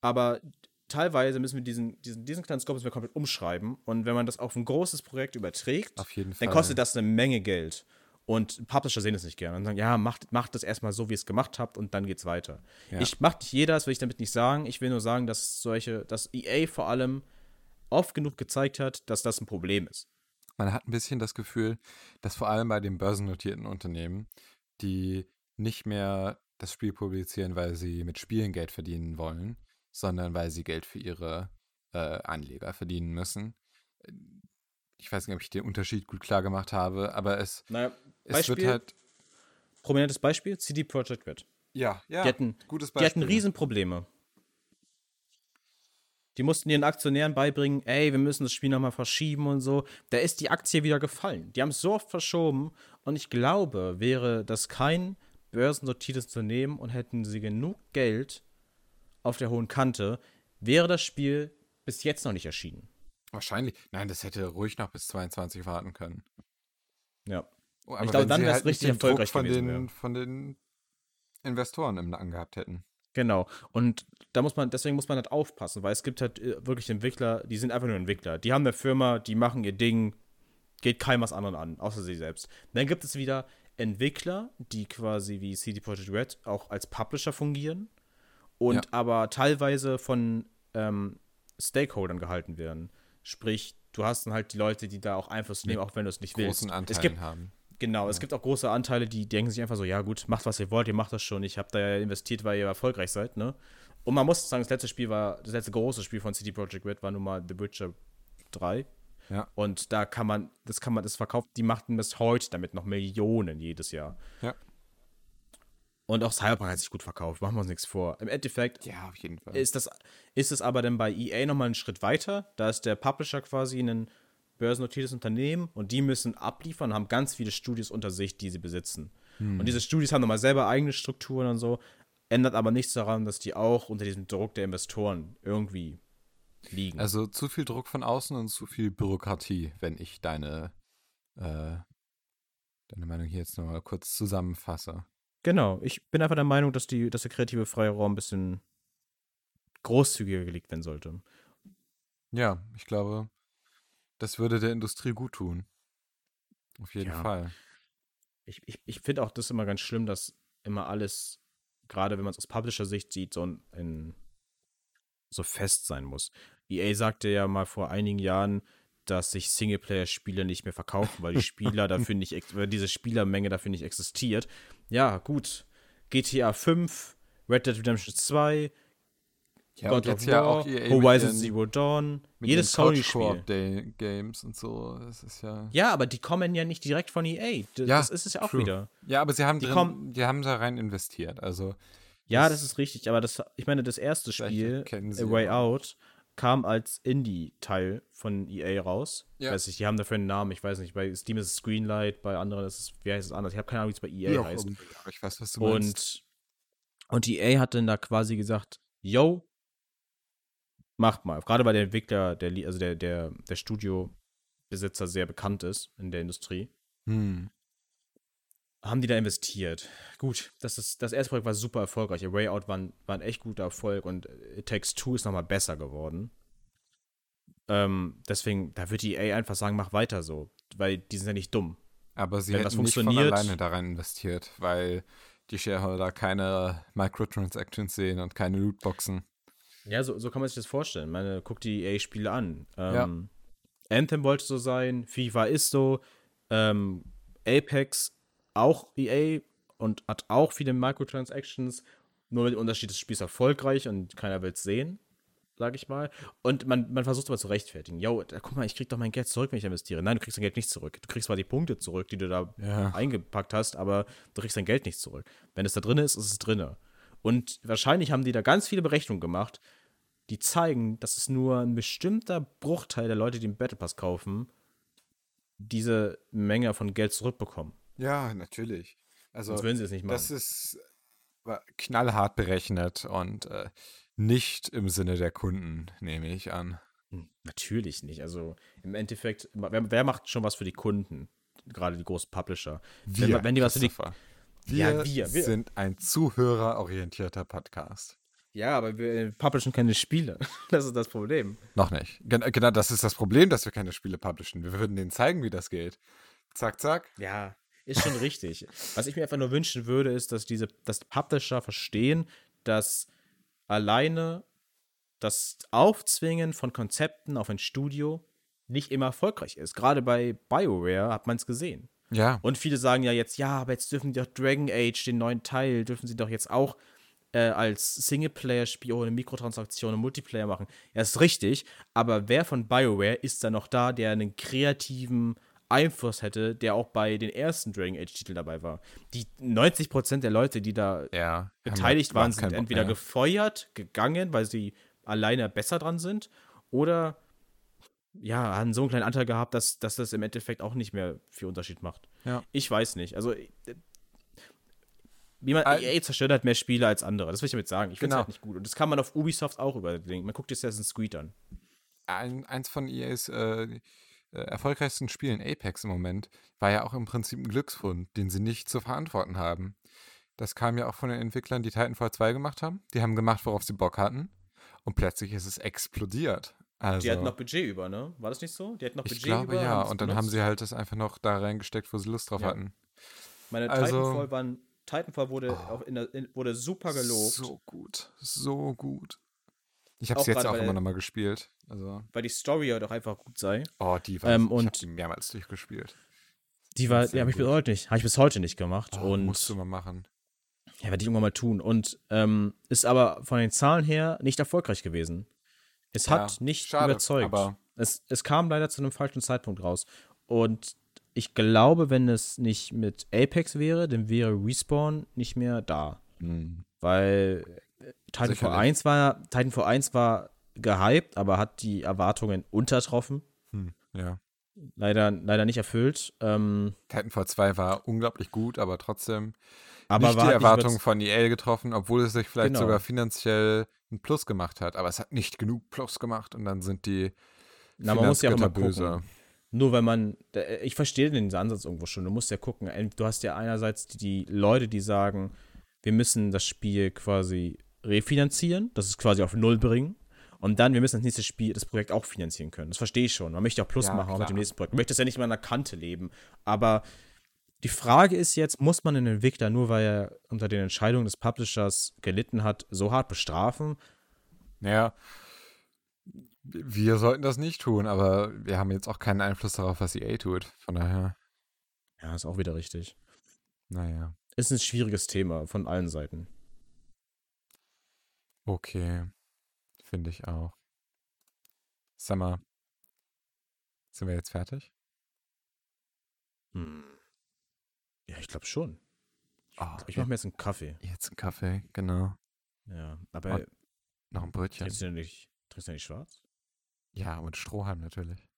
aber teilweise müssen wir diesen, diesen, diesen kleinen Scope müssen wir komplett umschreiben. Und wenn man das auf ein großes Projekt überträgt, dann kostet das eine Menge Geld. Und Publisher sehen das nicht gerne und sagen, ja, macht, macht das erstmal so, wie ihr es gemacht habt und dann geht's weiter. Ja. Ich macht nicht jeder, das will ich damit nicht sagen. Ich will nur sagen, dass solche, dass EA vor allem oft genug gezeigt hat, dass das ein Problem ist. Man hat ein bisschen das Gefühl, dass vor allem bei den börsennotierten Unternehmen, die nicht mehr das Spiel publizieren, weil sie mit Spielen Geld verdienen wollen, sondern weil sie Geld für ihre äh, Anleger verdienen müssen. Ich weiß nicht, ob ich den Unterschied gut klar gemacht habe, aber es, Naja, es Beispiel, wird halt. prominentes Beispiel, CD Projekt Red. Ja, ja, Die hatten, gutes die hatten Riesenprobleme. Die mussten ihren Aktionären beibringen, ey, wir müssen das Spiel nochmal verschieben und so. Da ist die Aktie wieder gefallen. Die haben es so oft verschoben und ich glaube, wäre das kein börsennotiertes Unternehmen und hätten sie genug Geld auf der hohen Kante, wäre das Spiel bis jetzt noch nicht erschienen. Wahrscheinlich. Nein, das hätte ruhig noch bis 22 warten können. Ja. Oh, aber glaube, wenn dann sie wär's halt richtig Druck erfolgreich von gewesen, den, von den Investoren im Nacken gehabt hätten. Genau. Und da muss man, deswegen muss man halt aufpassen, weil es gibt halt äh, wirklich Entwickler, die sind einfach nur Entwickler. Die haben eine Firma, die machen ihr Ding, geht keinem was anderen an, außer sie selbst. Dann gibt es wieder Entwickler, die quasi wie CD Projekt Red auch als Publisher fungieren und Ja. aber teilweise von ähm, Stakeholdern gehalten werden. Sprich, du hast dann halt die Leute, die da auch Einfluss nehmen, auch wenn du es nicht willst. Großen Anteilen es gibt, haben. Genau, es gibt auch große Anteile, die denken sich einfach so, ja gut, macht was ihr wollt, ihr macht das schon. Ich habe da ja investiert, weil ihr erfolgreich seid, ne? Und man muss sagen, das letzte Spiel war, das letzte große Spiel von CD Projekt Red war nun mal The Witcher 3. Ja. Und da kann man, das kann man, das verkauft, die machten bis heute damit noch Millionen jedes Jahr. Ja. Und auch Cyberpunk hat sich gut verkauft, machen wir uns nichts vor. Im Endeffekt Ja, auf jeden Fall. ist das, ist es aber dann bei EA nochmal einen Schritt weiter. Da ist der Publisher quasi ein börsennotiertes Unternehmen und die müssen abliefern, haben ganz viele Studios unter sich, die sie besitzen. Und diese Studios haben nochmal selber eigene Strukturen und so, ändert aber nichts daran, dass die auch unter diesem Druck der Investoren irgendwie liegen. Also zu viel Druck von außen und zu viel Bürokratie, wenn ich deine, äh, deine Meinung hier jetzt nochmal kurz zusammenfasse. genau, ich bin einfach der Meinung, dass, die, dass der kreative Freiraum ein bisschen großzügiger gelegt werden sollte. Ja, ich glaube, das würde der Industrie gut tun. Auf jeden Ja. Fall. ich, ich, ich finde auch das immer ganz schlimm, dass immer alles, gerade wenn man es aus Publisher-Sicht sieht, so, ein, so fest sein muss. EA sagte ja mal vor einigen Jahren, dass sich Singleplayer-Spiele nicht mehr verkaufen, weil die Spieler dafür nicht, weil diese Spielermenge dafür nicht existiert. Ja, gut. GTA 5, Red Dead Redemption 2, Ja, God of ja War, EA Horizon ihren, Zero Dawn, jedes Sony-Spiel. Couch-Koop-Games und so. Das ist ja. Ja, aber die kommen ja nicht direkt von EA. D Ja, das ist es ja auch true. wieder. Ja, aber sie haben, Die drin, die haben da rein investiert. Also, Ja, Das- das ist richtig, aber das, ich meine, das erste Spiel, A Way. Out, kam als Indie-Teil von EA raus. Ja. Weiß nicht, die haben dafür einen Namen, ich weiß nicht. Bei Steam ist es Screenlight, bei anderen ist es, wie heißt es anders? Ich habe keine Ahnung, wie es bei EA heißt. irgendwie, aber ich weiß, was du meinst. Und, und EA hat dann da quasi gesagt, yo, macht mal. Gerade weil der Entwickler, der, also der, der, der Studiobesitzer sehr bekannt ist in der Industrie, Hm. Haben die da investiert. Gut, das, ist, das erste Projekt war super erfolgreich. A Way Out war ein, war ein echt guter Erfolg und It Takes Two ist nochmal besser geworden. Ähm, deswegen, da wird die EA einfach sagen, mach weiter so. Weil die sind ja nicht dumm. Aber sie Wenn das hätten nicht von alleine da rein investiert, weil die Shareholder keine Microtransactions sehen und keine Lootboxen. Ja, so, so kann man sich das vorstellen. Meine, guck die EA-Spiele an. Ähm, Anthem wollte so sein, FIFA ist so, ähm, Apex auch EA und hat auch viele Microtransactions, nur mit dem Unterschied, das Spiel ist erfolgreich und keiner will es sehen, sag ich mal. Und man, man versucht aber zu rechtfertigen. Yo, da, guck mal, ich krieg doch mein Geld zurück, wenn ich investiere. Nein, du kriegst dein Geld nicht zurück. Du kriegst zwar die Punkte zurück, die du da Ja. eingepackt hast, aber du kriegst dein Geld nicht zurück. Wenn es da drin ist, ist es drin. Und wahrscheinlich haben die da ganz viele Berechnungen gemacht, die zeigen, dass es nur ein bestimmter Bruchteil der Leute, die den Battle Pass kaufen, diese Menge von Geld zurückbekommen. Ja, natürlich. Also, Sonst würden sie es nicht machen. das ist war knallhart berechnet und äh, nicht im Sinne der Kunden, nehme ich an. Hm, Natürlich nicht. Also im Endeffekt, wer, wer macht schon was für die Kunden? Gerade die großen Publisher. Wenn, Wir, wenn die was für die. Christopher. Ja, Wir, wir, wir. sind ein zuhörerorientierter Podcast. Ja, aber wir publishen keine Spiele. Das ist das Problem. Noch nicht. Gen genau, das ist das Problem, dass wir keine Spiele publishen. Wir würden denen zeigen, wie das geht. Zack, zack. Ja, ist schon richtig. Was ich mir einfach nur wünschen würde, ist, dass diese, dass Publisher verstehen, dass alleine das Aufzwingen von Konzepten auf ein Studio nicht immer erfolgreich ist. Gerade bei BioWare hat man es gesehen. Ja. Und viele sagen ja jetzt, ja, aber jetzt dürfen die doch Dragon Age, den neuen Teil, dürfen sie doch jetzt auch äh, als Singleplayer-Spiel ohne Mikrotransaktionen und Multiplayer machen. Ja, ist richtig, aber wer von BioWare ist da noch da, der einen kreativen Einfluss hätte, der auch bei den ersten Dragon Age-Titeln dabei war? Die 90% der Leute, die da ja. beteiligt waren, sind entweder mehr. gefeuert, gegangen, weil sie alleine besser dran sind, oder ja, haben so einen kleinen Anteil gehabt, dass, dass das im Endeffekt auch nicht mehr viel Unterschied macht. Ja. Ich weiß nicht. Also, äh, wie man, EA zerstört halt mehr Spiele als andere. Das will ich damit sagen. Ich finde es Genau. halt nicht gut. Und das kann man auf Ubisoft auch überlegen. Man guckt jetzt Assassin's Creed an. ein, eins von EAs äh, äh, erfolgreichsten Spielen, Apex im Moment, war ja auch im Prinzip ein Glücksfund, den sie nicht zu verantworten haben. Das kam ja auch von den Entwicklern, die Titanfall 2 gemacht haben. Die haben gemacht, worauf sie Bock hatten. Und plötzlich ist es explodiert. Also, Die hatten noch Budget über, ne? War das nicht so? Die hatten noch ich Budget glaube über. ja. Und dann haben benutzt. sie halt das einfach noch da reingesteckt, wo sie Lust drauf Ja. hatten. Meine also- Titanfall, waren, Titanfall wurde, Oh. auch in der, in, wurde super gelobt, So gut. So gut. Ich habe es jetzt auch bei immer der- noch mal gespielt. Also, weil die Story ja doch einfach gut sei. oh, die war. Ähm, ich habe und- die mehrmals durchgespielt. Die war, die habe ich bis heute nicht, habe ich bis heute nicht gemacht. Oh, und musst du mal machen. Ja, werde ich irgendwann mal tun. Und ähm, ist aber von den Zahlen her nicht erfolgreich gewesen. Es Ja, hat nicht schade, überzeugt. aber- es, es kam leider zu einem falschen Zeitpunkt raus. Und ich glaube, wenn es nicht mit Apex wäre, dann wäre Respawn nicht mehr da. Hm. Weil Titanfall Sicherlich. 1 war, Titanfall 1 war gehypt, aber hat die Erwartungen untertroffen. Hm. Ja. Leider, leider nicht erfüllt. Ähm, Titanfall 2 war unglaublich gut, aber trotzdem aber nicht die Erwartungen von EA getroffen, obwohl es sich vielleicht Genau. sogar finanziell ein Plus gemacht hat. Aber es hat nicht genug Plus gemacht und dann sind die Na, man muss ja auch Finanzgötter gucken. Nur wenn man, ich verstehe den Ansatz irgendwo schon, du musst ja gucken, du hast ja einerseits die Leute, die sagen, wir müssen das Spiel quasi refinanzieren, das ist quasi auf Null bringen. Und dann, wir müssen das nächste Spiel, das Projekt auch finanzieren können. Das verstehe ich schon. Man möchte auch Plus Ja, machen, auch mit dem nächsten Projekt. Man möchte es ja nicht mehr an der Kante leben. Aber die Frage ist jetzt, muss man den Entwickler, nur weil er unter den Entscheidungen des Publishers gelitten hat, so hart bestrafen? Naja, wir sollten das nicht tun, aber wir haben jetzt auch keinen Einfluss darauf, was EA tut. Von daher, Ja, ist auch wieder richtig. naja, Ist ein schwieriges Thema von allen Seiten. Okay. Finde ich auch. Sag mal, sind wir jetzt fertig? Hm. Ja, ich glaube schon. Oh, Ich mache mir jetzt einen Kaffee. jetzt einen Kaffee, genau. Ja, aber Und Noch ein Brötchen. trinkst du denn nicht, trinkst du nicht schwarz? Ja, und Strohhalm natürlich.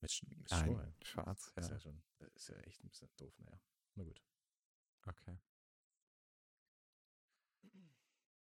Mit, Sch- mit Nein, Strohhalm. schwarz, Ist ja. ja schon, ist ja echt ein bisschen doof, naja. Na gut.